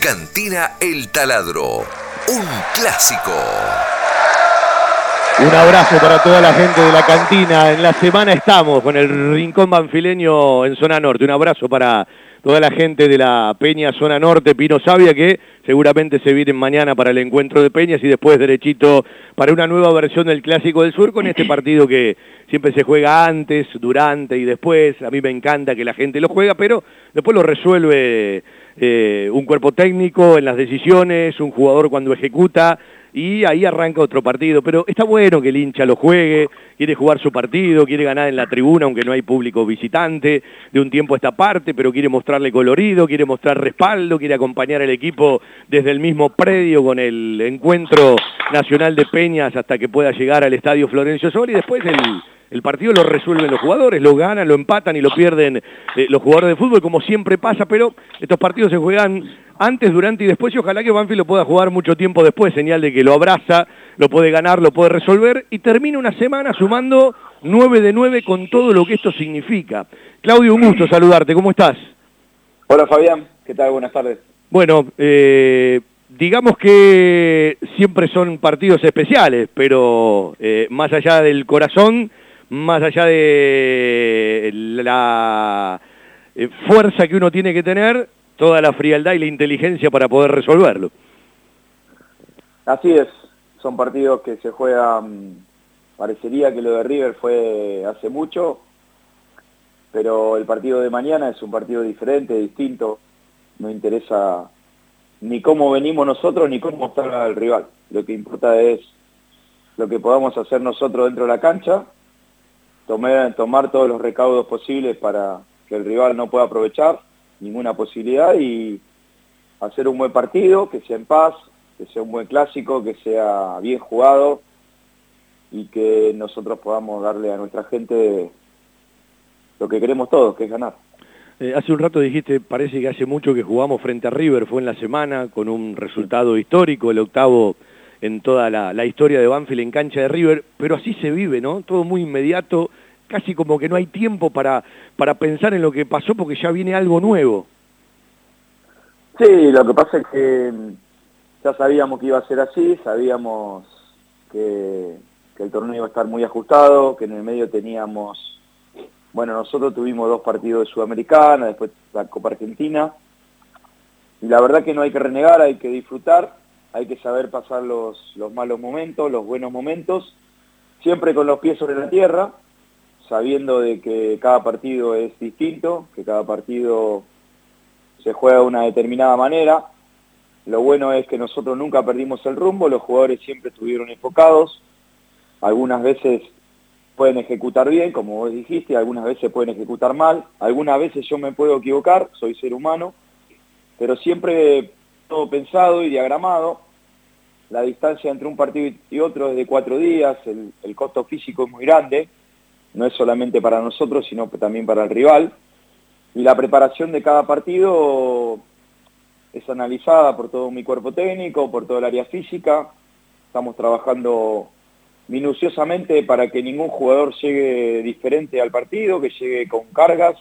Speaker 2: Cantina El Taladro, un clásico.
Speaker 7: Un abrazo para toda la gente de la cantina. En la semana estamos con el Rincón Banfileño en zona norte. Un abrazo para toda la gente de la Peña Zona Norte, Pino Sabia, que seguramente se vienen mañana para el encuentro de Peñas y después derechito para una nueva versión del Clásico del Sur con este partido que siempre se juega antes, durante y después. A mí me encanta que la gente lo juega, pero después lo resuelve eh, un cuerpo técnico en las decisiones, un jugador cuando ejecuta y ahí arranca otro partido. Pero está bueno que el hincha lo juegue, quiere jugar su partido, quiere ganar en la tribuna aunque no hay público visitante de un tiempo a esta parte, pero quiere mostrarle colorido, quiere mostrar respaldo, quiere acompañar al equipo desde el mismo predio con el encuentro nacional de Peñas hasta que pueda llegar al estadio Florencio Sol y después el el partido lo resuelven los jugadores, lo ganan, lo empatan y lo pierden eh, los jugadores de fútbol, como siempre pasa, pero estos partidos se juegan antes, durante y después, y ojalá que Banfield lo pueda jugar mucho tiempo después, señal de que lo abraza, lo puede ganar, lo puede resolver, y termina una semana sumando 9 de 9 con todo lo que esto significa. Claudio, un gusto saludarte, ¿cómo estás?
Speaker 26: Hola Fabián, ¿qué tal? Buenas tardes.
Speaker 7: Bueno, eh, digamos que siempre son partidos especiales, pero eh, más allá del corazón, más allá de la eh, fuerza que uno tiene que tener, toda la frialdad y la inteligencia para poder resolverlo.
Speaker 26: Así es, son partidos que se juegan, parecería que lo de River fue hace mucho, pero el partido de mañana es un partido diferente, distinto, no interesa ni cómo venimos nosotros ni cómo está el rival. Lo que importa es lo que podamos hacer nosotros dentro de la cancha, tomar, tomar todos los recaudos posibles para que el rival no pueda aprovechar ninguna posibilidad y hacer un buen partido, que sea en paz, que sea un buen clásico, que sea bien jugado y que nosotros podamos darle a nuestra gente lo que queremos todos, que es ganar.
Speaker 7: Eh, hace un rato dijiste, parece que hace mucho que jugamos frente a River, fue en la semana con un resultado histórico, el octavo en toda la, historia de Banfield en cancha de River, pero así se vive, ¿no? Todo muy inmediato, casi como que no hay tiempo para, para pensar en lo que pasó porque ya viene algo nuevo.
Speaker 26: Sí, lo que pasa es que ya sabíamos que iba a ser así, sabíamos que, que el torneo iba a estar muy ajustado, que en el medio teníamos, bueno, nosotros tuvimos dos partidos de Sudamericana, después la Copa Argentina, y la verdad que no hay que renegar, hay que disfrutar, hay que saber pasar los, los malos momentos, los buenos momentos, siempre con los pies sobre la tierra, sabiendo de que cada partido es distinto, que cada partido se juega de una determinada manera. Lo bueno es que nosotros nunca perdimos el rumbo, los jugadores siempre estuvieron enfocados, algunas veces pueden ejecutar bien, como vos dijiste, algunas veces pueden ejecutar mal, algunas veces yo me puedo equivocar, soy ser humano, pero siempre todo pensado y diagramado. La distancia entre un partido y otro es de cuatro días, el, costo físico es muy grande, no es solamente para nosotros, sino también para el rival. Y la preparación de cada partido es analizada por todo mi cuerpo técnico, por todo el área física. Estamos trabajando minuciosamente para que ningún jugador llegue diferente al partido, que llegue con cargas,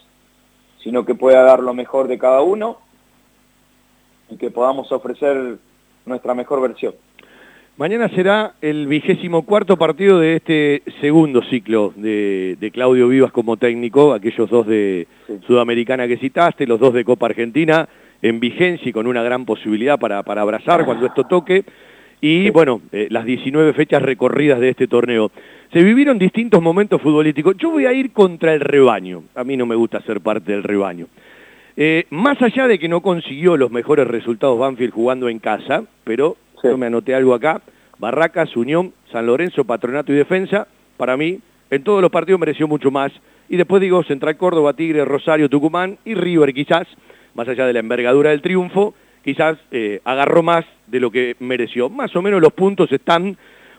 Speaker 26: sino que pueda dar lo mejor de cada uno y que podamos ofrecer nuestra mejor versión.
Speaker 7: Mañana será el vigésimo cuarto partido de este segundo ciclo de, Claudio Vivas como técnico, aquellos dos de Sudamericana que citaste, los dos de Copa Argentina, en vigencia y con una gran posibilidad para, para abrazar cuando esto toque, y bueno, eh, las 19 fechas recorridas de este torneo. Se vivieron distintos momentos futbolísticos. Yo voy a ir contra el rebaño, a mí no me gusta ser parte del rebaño. Eh, más allá de que no consiguió los mejores resultados Banfield jugando en casa, pero yo me anoté algo acá, Barracas, Unión, San Lorenzo, Patronato y Defensa, para mí, en todos los partidos mereció mucho más. Y después digo Central Córdoba, Tigre, Rosario, Tucumán y River quizás, más allá de la envergadura del triunfo, quizás eh, agarró más de lo que mereció. Más o menos los puntos están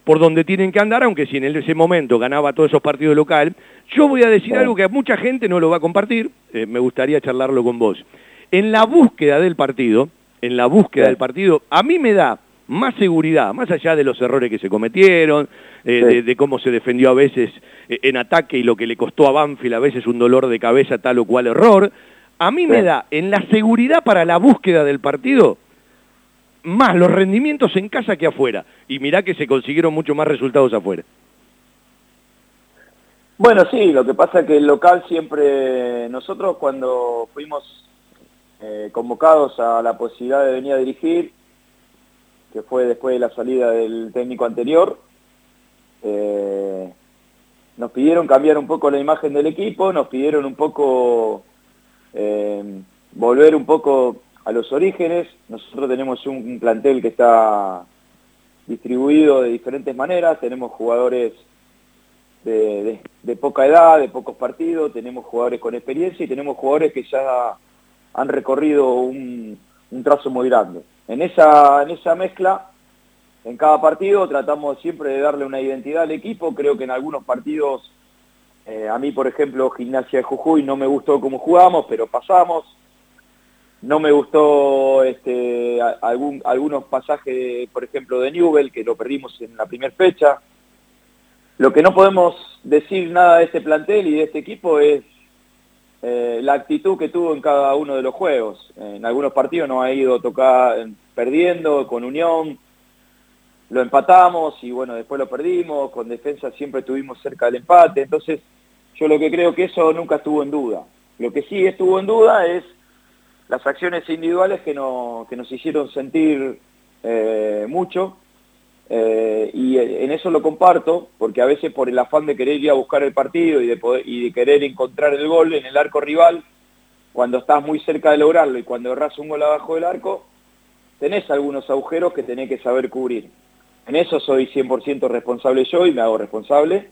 Speaker 7: por donde tienen que andar, aunque si en ese momento ganaba todos esos partidos local. Yo voy a decir algo que a mucha gente no lo va a compartir, eh, me gustaría charlarlo con vos. En la búsqueda del partido, en la búsqueda del partido, a mí me da más seguridad, más allá de los errores que se cometieron, eh, de, cómo se defendió a veces eh, en ataque y lo que le costó a Banfield a veces un dolor de cabeza tal o cual error, a mí me da en la seguridad para la búsqueda del partido más los rendimientos en casa que afuera. Y mirá que se consiguieron mucho más resultados afuera.
Speaker 26: Bueno, sí, lo que pasa es que el local siempre, nosotros cuando fuimos eh, convocados a la posibilidad de venir a dirigir, que fue después de la salida del técnico anterior, eh, nos pidieron cambiar un poco la imagen del equipo, nos pidieron un poco eh, volver un poco a los orígenes. Nosotros tenemos un, plantel que está distribuido de diferentes maneras, tenemos jugadores de, poca edad, de pocos partidos, tenemos jugadores con experiencia y tenemos jugadores que ya han recorrido un, trazo muy grande. En esa, en esa mezcla, en cada partido tratamos siempre de darle una identidad al equipo, creo que en algunos partidos, eh, a mí por ejemplo Gimnasia de Jujuy no me gustó cómo jugamos, pero pasamos, no me gustó este, algún, algunos pasajes, por ejemplo, de Newell, que lo perdimos en la primera fecha. Lo que no podemos decir nada de este plantel y de este equipo es eh, la actitud que tuvo en cada uno de los juegos. En algunos partidos nos ha ido tocar, perdiendo con Unión, lo empatamos y bueno, después lo perdimos, con defensa siempre estuvimos cerca del empate, entonces yo lo que creo que eso nunca estuvo en duda. Lo que sí estuvo en duda es las acciones individuales que, nos hicieron sentir eh, mucho eh, y en eso lo comparto porque a veces por el afán de querer ir a buscar el partido y de, y de querer encontrar el gol en el arco rival, cuando estás muy cerca de lograrlo y cuando erras un gol abajo del arco, tenés algunos agujeros que tenés que saber cubrir. En eso soy 100% responsable yo y me hago responsable.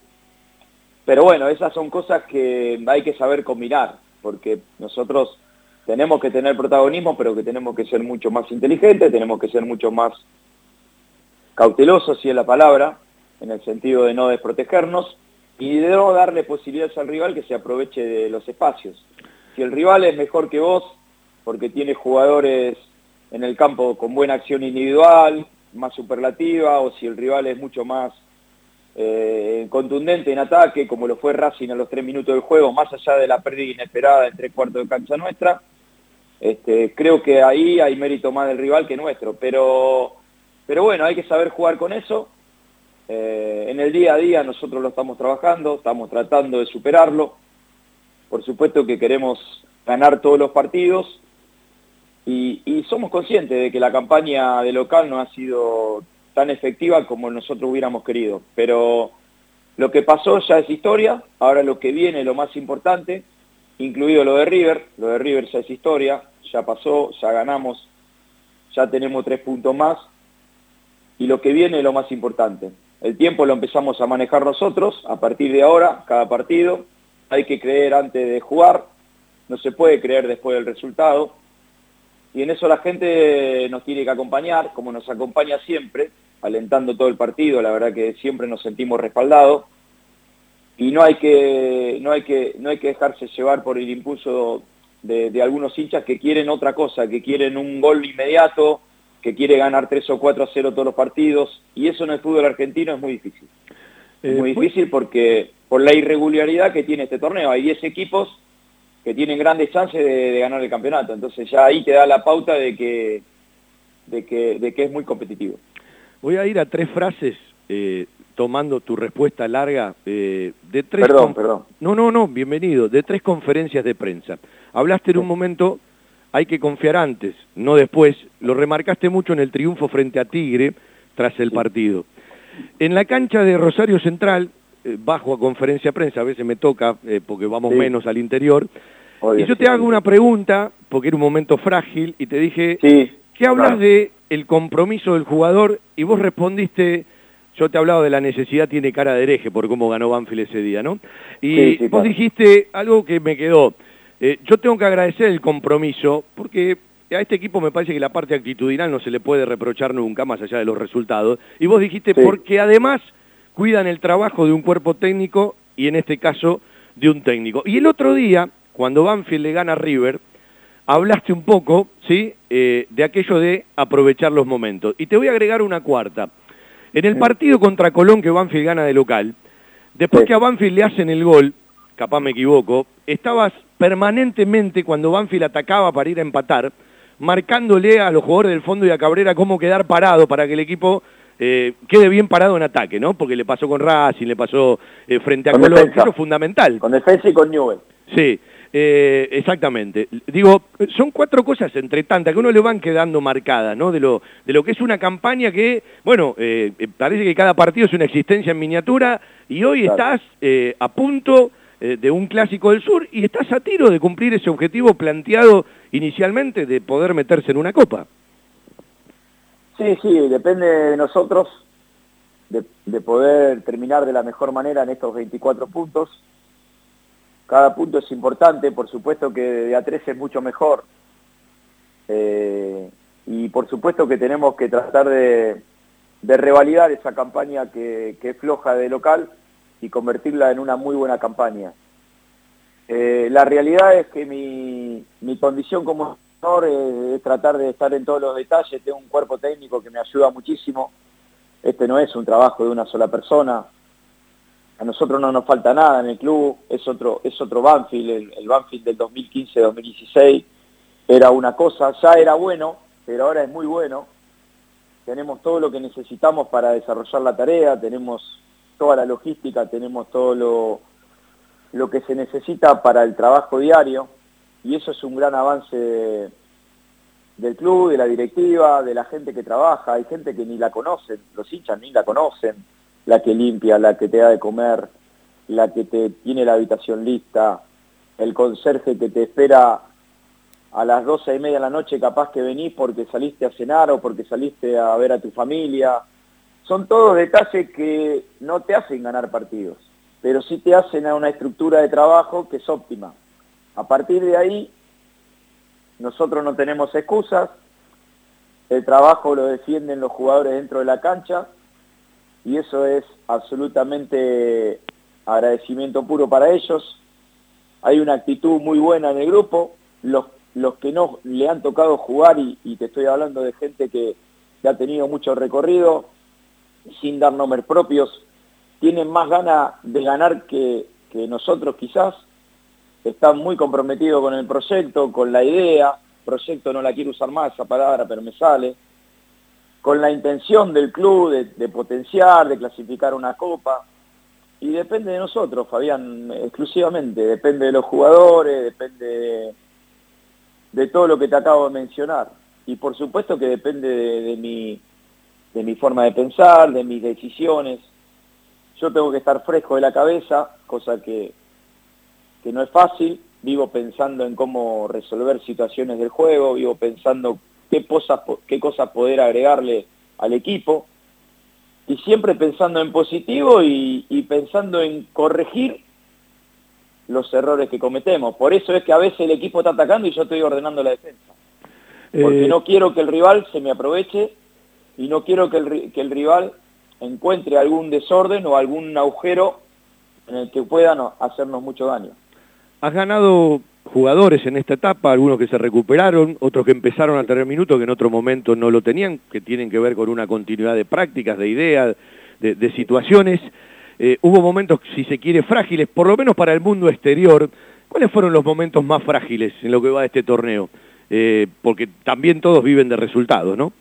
Speaker 26: Pero bueno, esas son cosas que hay que saber combinar, porque nosotros tenemos que tener protagonismo, pero que tenemos que ser mucho más inteligentes, tenemos que ser mucho más cautelosos, si es la palabra, en el sentido de no desprotegernos y de no darle posibilidades al rival que se aproveche de los espacios. Si el rival es mejor que vos, porque tiene jugadores en el campo con buena acción individual, más superlativa, o si el rival es mucho más eh, contundente en ataque, como lo fue Racing a los tres minutos del juego, más allá de la pérdida inesperada en tres cuartos de cancha nuestra, este, creo que ahí hay mérito más del rival que nuestro, pero, pero bueno, hay que saber jugar con eso. Eh, en el día a día nosotros lo estamos trabajando, estamos tratando de superarlo. Por supuesto que queremos ganar todos los partidos y, y somos conscientes de que la campaña de local no ha sido tan efectiva como nosotros hubiéramos querido. Pero lo que pasó ya es historia, ahora lo que viene lo más importante, incluido lo de River, lo de River ya es historia, ya pasó, ya ganamos, ya tenemos tres puntos más, y lo que viene es lo más importante. El tiempo lo empezamos a manejar nosotros, a partir de ahora, cada partido, hay que creer antes de jugar, no se puede creer después del resultado, y en eso la gente nos tiene que acompañar, como nos acompaña siempre, alentando todo el partido, la verdad que siempre nos sentimos respaldados, y no hay que, no hay que, no hay que dejarse llevar por el impulso de, algunos hinchas que quieren otra cosa, que quieren un gol inmediato, que quiere ganar 3 o 4 a 0 todos los partidos, y eso en el fútbol argentino es muy difícil. es eh, muy pues difícil porque por la irregularidad que tiene este torneo, hay 10 equipos que tienen grandes chances de, ganar el campeonato, entonces ya ahí te da la pauta de que, de que, de que es muy competitivo.
Speaker 7: Voy a ir a tres frases eh, tomando tu respuesta larga eh, de tres...
Speaker 26: Perdón, perdón.
Speaker 7: No, no, no, bienvenido, de tres conferencias de prensa. Hablaste en un momento, hay que confiar antes, no después. Lo remarcaste mucho en el triunfo frente a Tigre tras el partido. En la cancha de Rosario Central, eh, bajo a conferencia de prensa, a veces me toca eh, porque vamos menos al interior, y yo te hago una pregunta, porque era un momento frágil, y te dije, ¿qué hablas de el compromiso del jugador? Y vos respondiste yo te he hablado de la necesidad tiene cara de hereje por cómo ganó Banfield ese día, ¿no? Y vos dijiste algo que me quedó. Eh, yo tengo que agradecer el compromiso porque a este equipo me parece que la parte actitudinal no se le puede reprochar nunca, más allá de los resultados. Y vos dijiste, porque además cuidan el trabajo de un cuerpo técnico y en este caso de un técnico. Y el otro día, cuando Banfield le gana a River, hablaste un poco, ¿sí?, eh, de aquello de aprovechar los momentos. Y te voy a agregar una cuarta. En el partido contra Colón que Banfield gana de local, después que a Banfield le hacen el gol, capaz me equivoco, estabas permanentemente cuando Banfield atacaba para ir a empatar, marcándole a los jugadores del fondo y a Cabrera cómo quedar parado para que el equipo eh, quede bien parado en ataque, ¿no? Porque le pasó con Racing, le pasó eh, frente a Colón, eso es fundamental.
Speaker 26: Con defensa y con Newell.
Speaker 7: Sí, eh, exactamente. Digo, son cuatro cosas entre tantas que uno le van quedando marcadas, ¿no? De lo, de lo que es una campaña que, bueno, eh, eh, parece que cada partido es una existencia en miniatura y hoy estás a punto de un clásico del sur y estás a tiro de cumplir ese objetivo planteado inicialmente de poder meterse en una copa.
Speaker 26: Sí, sí, depende de nosotros de, de poder terminar de la mejor manera en estos 24 puntos cada punto es importante, por supuesto que de a 3 es mucho mejor. Eh, y por supuesto que tenemos que tratar de, revalidar esa campaña que, es floja de local y convertirla en una muy buena campaña. Eh, la realidad es que mi, condición como jugador es, tratar de estar en todos los detalles, tengo un cuerpo técnico que me ayuda muchísimo, este no es un trabajo de una sola persona, a nosotros no nos falta nada en el club, es otro, es otro Banfield, el, Banfield del 2015-2016 era una cosa, ya era bueno, pero ahora es muy bueno. Tenemos todo lo que necesitamos para desarrollar la tarea, tenemos toda la logística, tenemos todo lo, lo que se necesita para el trabajo diario y eso es un gran avance del club, de la directiva, de la gente que trabaja, hay gente que ni la conocen, los hinchas ni la conocen, la que limpia, la que te da de comer, la que te tiene la habitación lista, el conserje que te espera a las 12 y media de la noche capaz que venís porque saliste a cenar o porque saliste a ver a tu familia. Son todos detalles que no te hacen ganar partidos, pero sí te hacen a una estructura de trabajo que es óptima. A partir de ahí, nosotros no tenemos excusas, el trabajo lo defienden los jugadores dentro de la cancha y eso es absolutamente agradecimiento puro para ellos. Hay una actitud muy buena en el grupo, los, los que no le han tocado jugar, y, te estoy hablando de gente que, ha tenido mucho recorrido, sin dar nombres propios, tienen más ganas de ganar que, que nosotros quizás, están muy comprometidos con el proyecto, con la idea, proyecto no la quiero usar más esa palabra, pero me sale, con la intención del club de, de potenciar, de clasificar una copa, y depende de nosotros, Fabián, exclusivamente, depende de los jugadores, depende de de todo lo que te acabo de mencionar. Y por supuesto que depende de, mi, de mi forma de pensar, de mis decisiones. Yo tengo que estar fresco de la cabeza, cosa que, que no es fácil. Vivo pensando en cómo resolver situaciones del juego, vivo pensando qué cosas, qué cosas poder agregarle al equipo. Y siempre pensando en positivo y, y pensando en corregir los errores que cometemos. Por eso es que a veces el equipo está atacando y yo estoy ordenando la defensa. Porque
Speaker 7: Eh,
Speaker 26: no quiero que el rival se me aproveche y no quiero que el, ri- que el rival encuentre algún desorden o algún agujero en el que puedan hacernos mucho daño.
Speaker 7: Has ganado jugadores en esta etapa, algunos que se recuperaron, otros que empezaron a tener minutos que en otro momento no lo tenían, que tienen que ver con una continuidad de prácticas, de ideas, de, situaciones. Eh, hubo momentos, si se quiere, frágiles, por lo menos para el mundo exterior. ¿Cuáles fueron los momentos más frágiles en lo que va de este torneo? Eh, porque también todos viven de resultados, ¿no?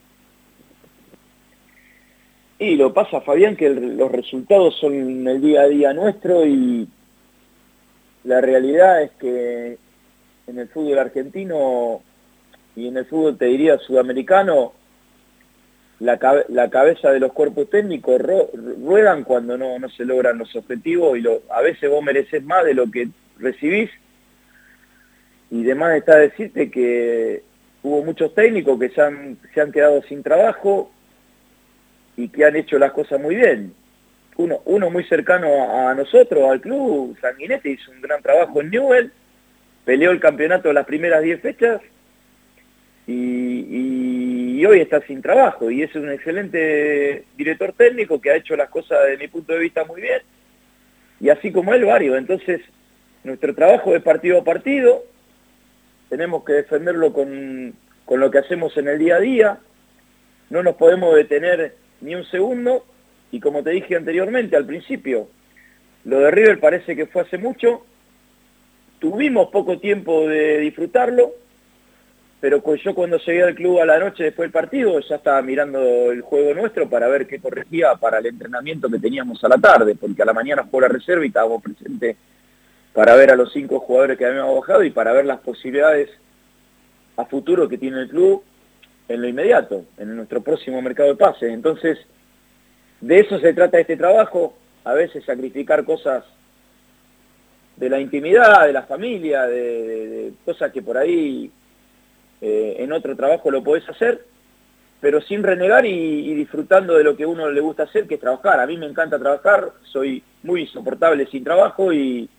Speaker 26: Y lo pasa, Fabián, que los resultados son el día a día nuestro y la realidad es que en el fútbol argentino y en el fútbol, te diría, sudamericano, la, la cabeza de los cuerpos técnicos ro- ruedan cuando no, no se logran los objetivos y a veces vos mereces más de lo que recibís y demás está decirte que hubo muchos técnicos que se han, se han quedado sin trabajo y que han hecho las cosas muy bien. Uno, uno muy cercano a, a nosotros, al club, Sanguinetti, hizo un gran trabajo en Newell, peleó el campeonato las primeras 10 fechas y, hoy está sin trabajo. Y es un excelente director técnico que ha hecho las cosas desde mi punto de vista muy bien. Y así como él varios. Entonces, nuestro trabajo es partido a partido, tenemos que defenderlo con, con lo que hacemos en el día a día, no nos podemos detener ni un segundo. Y como te dije anteriormente al principio, lo de River parece que fue hace mucho, tuvimos poco tiempo de disfrutarlo, pero yo cuando llegué al club a la noche después del partido ya estaba mirando el juego nuestro para ver qué corregía para el entrenamiento que teníamos a la tarde, porque a la mañana jugó la reserva y estábamos presentes para ver a los cinco jugadores que habíamos bajado y para ver las posibilidades a futuro que tiene el club en lo inmediato, en nuestro próximo mercado de pases. Entonces, de eso se trata este trabajo, a veces sacrificar cosas de la intimidad, de la familia, de, cosas que por ahí eh, en otro trabajo lo podés hacer, pero sin renegar y, disfrutando de lo que uno le gusta hacer, que es trabajar. A mí me encanta trabajar, soy muy insoportable sin trabajo y,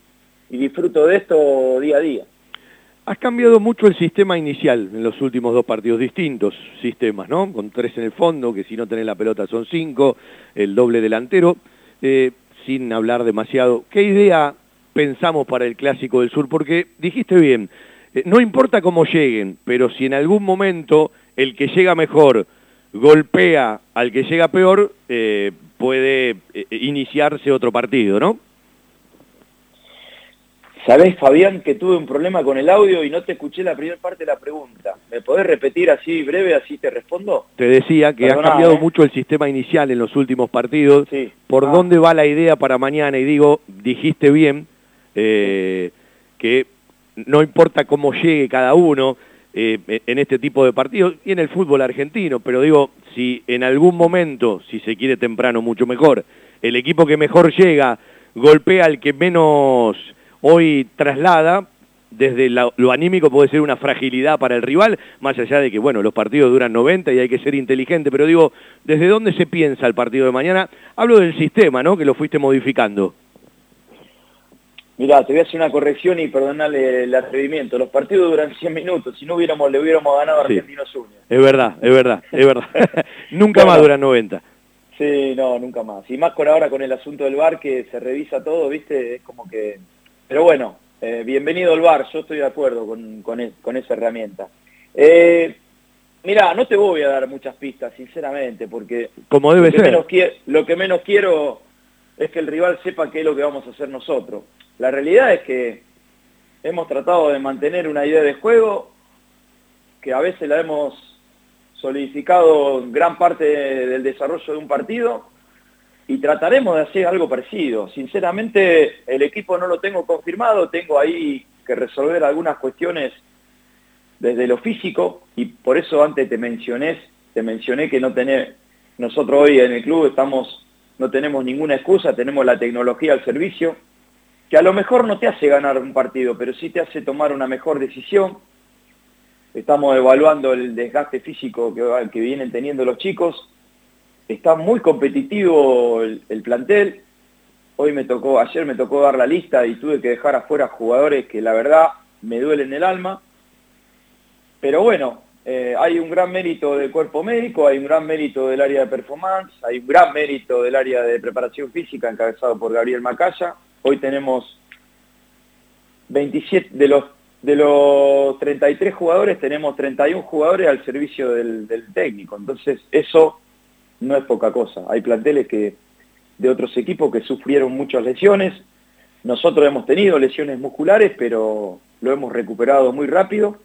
Speaker 26: y disfruto de esto día a día.
Speaker 7: Has cambiado mucho el sistema inicial en los últimos dos partidos, distintos sistemas, ¿no? Con tres en el fondo, que si no tenés la pelota son cinco, el doble delantero, eh, sin hablar demasiado. ¿Qué idea pensamos para el Clásico del Sur? Porque dijiste bien, eh, no importa cómo lleguen, pero si en algún momento el que llega mejor golpea al que llega peor, eh, puede eh, iniciarse otro partido, ¿no?
Speaker 26: Sabés, Fabián, que tuve un problema con el audio y no te escuché la primera parte de la pregunta. ¿Me podés repetir así breve, así te respondo?
Speaker 7: Te decía que has cambiado mucho el sistema inicial en los últimos partidos.
Speaker 26: Sí.
Speaker 7: ¿Por
Speaker 26: Ah.
Speaker 7: dónde va la idea para mañana? Y digo, dijiste bien eh, que no importa cómo llegue cada uno eh, en este tipo de partidos y en el fútbol argentino, pero digo, si en algún momento, si se quiere temprano, mucho mejor, el equipo que mejor llega golpea al que menos hoy traslada, desde lo anímico puede ser una fragilidad para el rival, más allá de que, bueno, los partidos duran 90 y hay que ser inteligente, pero digo, ¿desde dónde se piensa el partido de mañana? Hablo del sistema, ¿no?, que lo fuiste modificando.
Speaker 26: Mirá, te voy a hacer una corrección y perdonale el atrevimiento. Los partidos duran 100 minutos. Si no hubiéramos, le hubiéramos ganado a Argentinos Unidos.
Speaker 7: Es verdad, es verdad, es verdad. [LAUGHS] Nunca más duran 90.
Speaker 26: Sí, no, nunca más. Y más con ahora con el asunto del bar que se revisa todo, ¿viste? Es como que... Pero bueno, eh, bienvenido al bar, yo estoy de acuerdo con, con, esa herramienta. Eh, mirá, no te voy a dar muchas pistas, sinceramente, porque...
Speaker 7: Como debe
Speaker 26: lo
Speaker 7: ser.
Speaker 26: Menos lo que menos quiero es que el rival sepa qué es lo que vamos a hacer nosotros. La realidad es que hemos tratado de mantener una idea de juego que a veces la hemos solidificado gran parte del desarrollo de un partido y trataremos de hacer algo parecido. Sinceramente, el equipo no lo tengo confirmado, tengo ahí que resolver algunas cuestiones desde lo físico y por eso antes te mencioné, te mencioné que no tener, nosotros hoy en el club estamos, no tenemos ninguna excusa, tenemos la tecnología al servicio, que a lo mejor no te hace ganar un partido, pero sí te hace tomar una mejor decisión, estamos evaluando el desgaste físico que, vienen teniendo los chicos, está muy competitivo el, plantel, hoy me tocó, ayer me tocó dar la lista y tuve que dejar afuera jugadores que la verdad me duelen el alma, pero bueno, eh, hay un gran mérito del cuerpo médico, hay un gran mérito del área de performance, hay un gran mérito del área de preparación física encabezado por Gabriel Macaya, hoy tenemos 27 de los de los 33 jugadores tenemos 31 jugadores al servicio del, técnico. Entonces eso no es poca cosa. Hay planteles que de otros equipos que sufrieron muchas lesiones. Nosotros hemos tenido lesiones musculares, pero lo hemos recuperado muy rápido.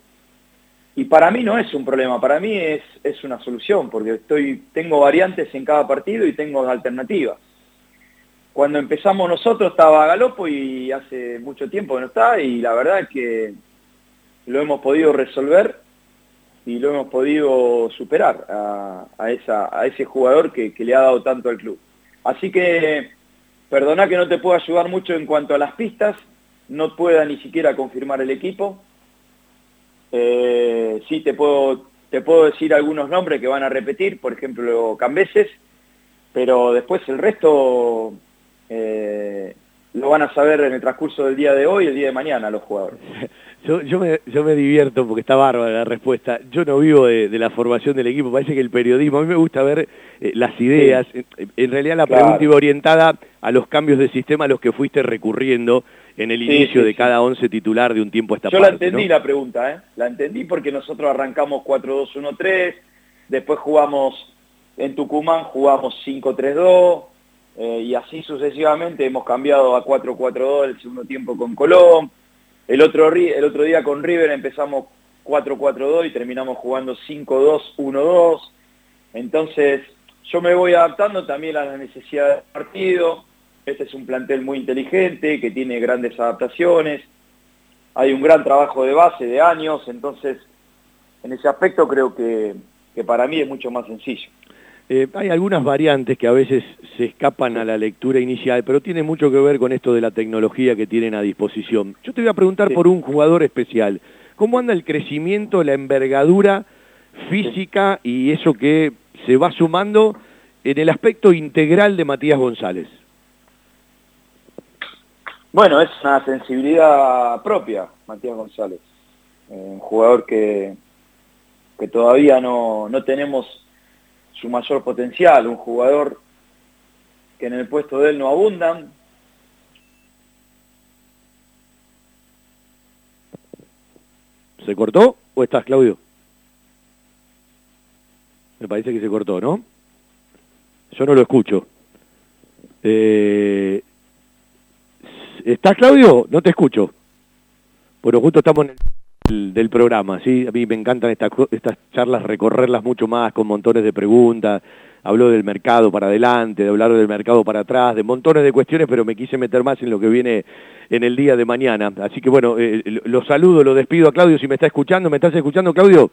Speaker 26: Y para mí no es un problema, para mí es, es una solución, porque estoy, tengo variantes en cada partido y tengo alternativas. Cuando empezamos nosotros estaba Galopo y hace mucho tiempo que no está, y la verdad es que lo hemos podido resolver y lo hemos podido superar a, ese jugador que, le ha dado tanto al club. Así que, perdona que no te puedo ayudar mucho en cuanto a las pistas, no pueda ni siquiera confirmar el equipo. Eh, sí te puedo, te puedo decir algunos nombres que van a repetir, por ejemplo, Cambeses, pero después el resto eh, lo van a saber en el transcurso del día de hoy y el día de mañana los jugadores. [LAUGHS]
Speaker 7: Yo, yo, me, yo me divierto porque está bárbara la respuesta. Yo no vivo de, la formación del equipo, parece que el periodismo, a mí me gusta ver eh, las ideas. En, realidad la pregunta iba orientada a los cambios de sistema a los que fuiste recurriendo en el inicio de cada once titular de un tiempo a esta
Speaker 26: Yo
Speaker 7: la
Speaker 26: entendí la pregunta, ¿eh? La entendí porque nosotros arrancamos 4-2-1-3, después jugamos en Tucumán, jugamos 5-3-2, eh, y así sucesivamente hemos cambiado a 4-4-2 el segundo tiempo con Colón. El otro, el otro día con River empezamos 4-4-2 y terminamos jugando 5-2-1-2. Entonces yo me voy adaptando también a las necesidades del partido. Este es un plantel muy inteligente, que tiene grandes adaptaciones. Hay un gran trabajo de base de años, entonces en ese aspecto creo que para mí es mucho más sencillo.
Speaker 7: Eh, hay algunas variantes que a veces se escapan a la lectura inicial, pero tiene mucho que ver con esto de la tecnología que tienen a disposición. Yo te voy a preguntar por un jugador especial. ¿Cómo anda el crecimiento, la envergadura física y eso que se va sumando en el aspecto integral de Matías González?
Speaker 26: Bueno, es una sensibilidad propia, Matías González. Eh, un jugador que, que todavía no, no tenemos su mayor potencial, un jugador que en el puesto de él no abundan.
Speaker 7: ¿Se cortó o estás, Claudio? Me parece que se cortó, ¿no? Yo no lo escucho. Eh, ¿Estás, Claudio? No te escucho. Pero justo estamos en el del, programa, ¿sí? A mí me encantan estas, estas charlas, recorrerlas mucho más con montones de preguntas. Habló del mercado para adelante, de hablar del mercado para atrás, de montones de cuestiones, pero me quise meter más en lo que viene en el día de mañana. Así que bueno, eh, lo saludo, lo despido a Claudio si me está escuchando. ¿Me estás escuchando, Claudio?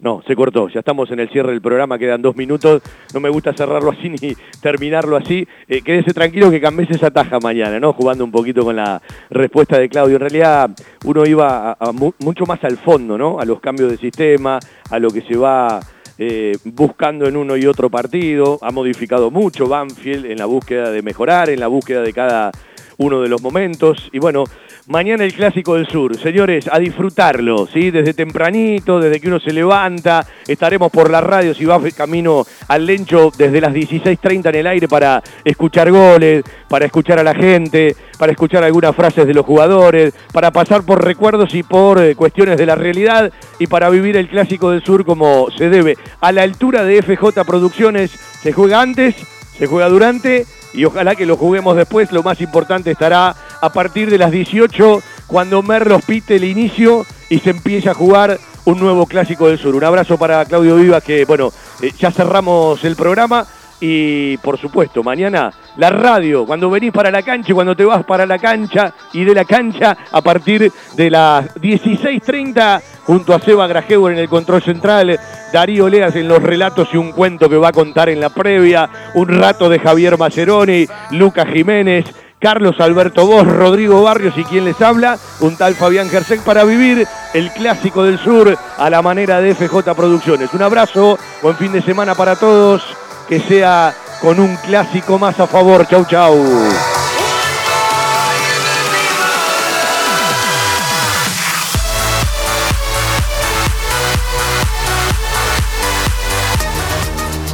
Speaker 7: No, se cortó. Ya estamos en el cierre del programa, quedan dos minutos. No me gusta cerrarlo así [LAUGHS] ni terminarlo así. Eh, quédese tranquilo que Cambeses esa taja mañana, ¿no? Jugando un poquito con la respuesta de Claudio. En realidad uno iba mucho más al fondo, ¿no? A los cambios de sistema, a lo que se va eh, buscando en uno y otro partido. Ha modificado mucho Banfield en la búsqueda de mejorar, en la búsqueda de cada uno de los momentos. Y bueno, Mañana el Clásico del Sur. Señores, a disfrutarlo, ¿sí? Desde tempranito, desde que uno se levanta, estaremos por la radio si va camino al Lencho desde las 16.30 en el aire para escuchar goles, para escuchar a la gente, para escuchar algunas frases de los jugadores, para pasar por recuerdos y por eh, cuestiones de la realidad y para vivir el Clásico del Sur como se debe. A la altura de FJ Producciones, se juega antes, se juega durante y ojalá que lo juguemos después. Lo más importante estará a partir de las 18 cuando Merlos pite el inicio y se empieza a jugar un nuevo clásico del sur. Un abrazo para Claudio Vivas que, bueno, eh, ya cerramos el programa y por supuesto, mañana la radio, cuando venís para la cancha y cuando te vas para la cancha y de la cancha a partir de las 16.30 junto a Seba Grajevo en el control central, Darío Leas en los relatos y un cuento que va a contar en la previa, un rato de Javier Maceroni, Lucas Jiménez, Carlos Alberto Vos, Rodrigo Barrios y quien les habla, un tal Fabián Gersek para vivir el clásico del sur a la manera de FJ Producciones. Un abrazo, buen fin de semana para todos, que sea con un clásico más a favor. Chau, chau.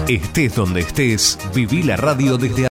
Speaker 2: Estés donde estés, viví la radio desde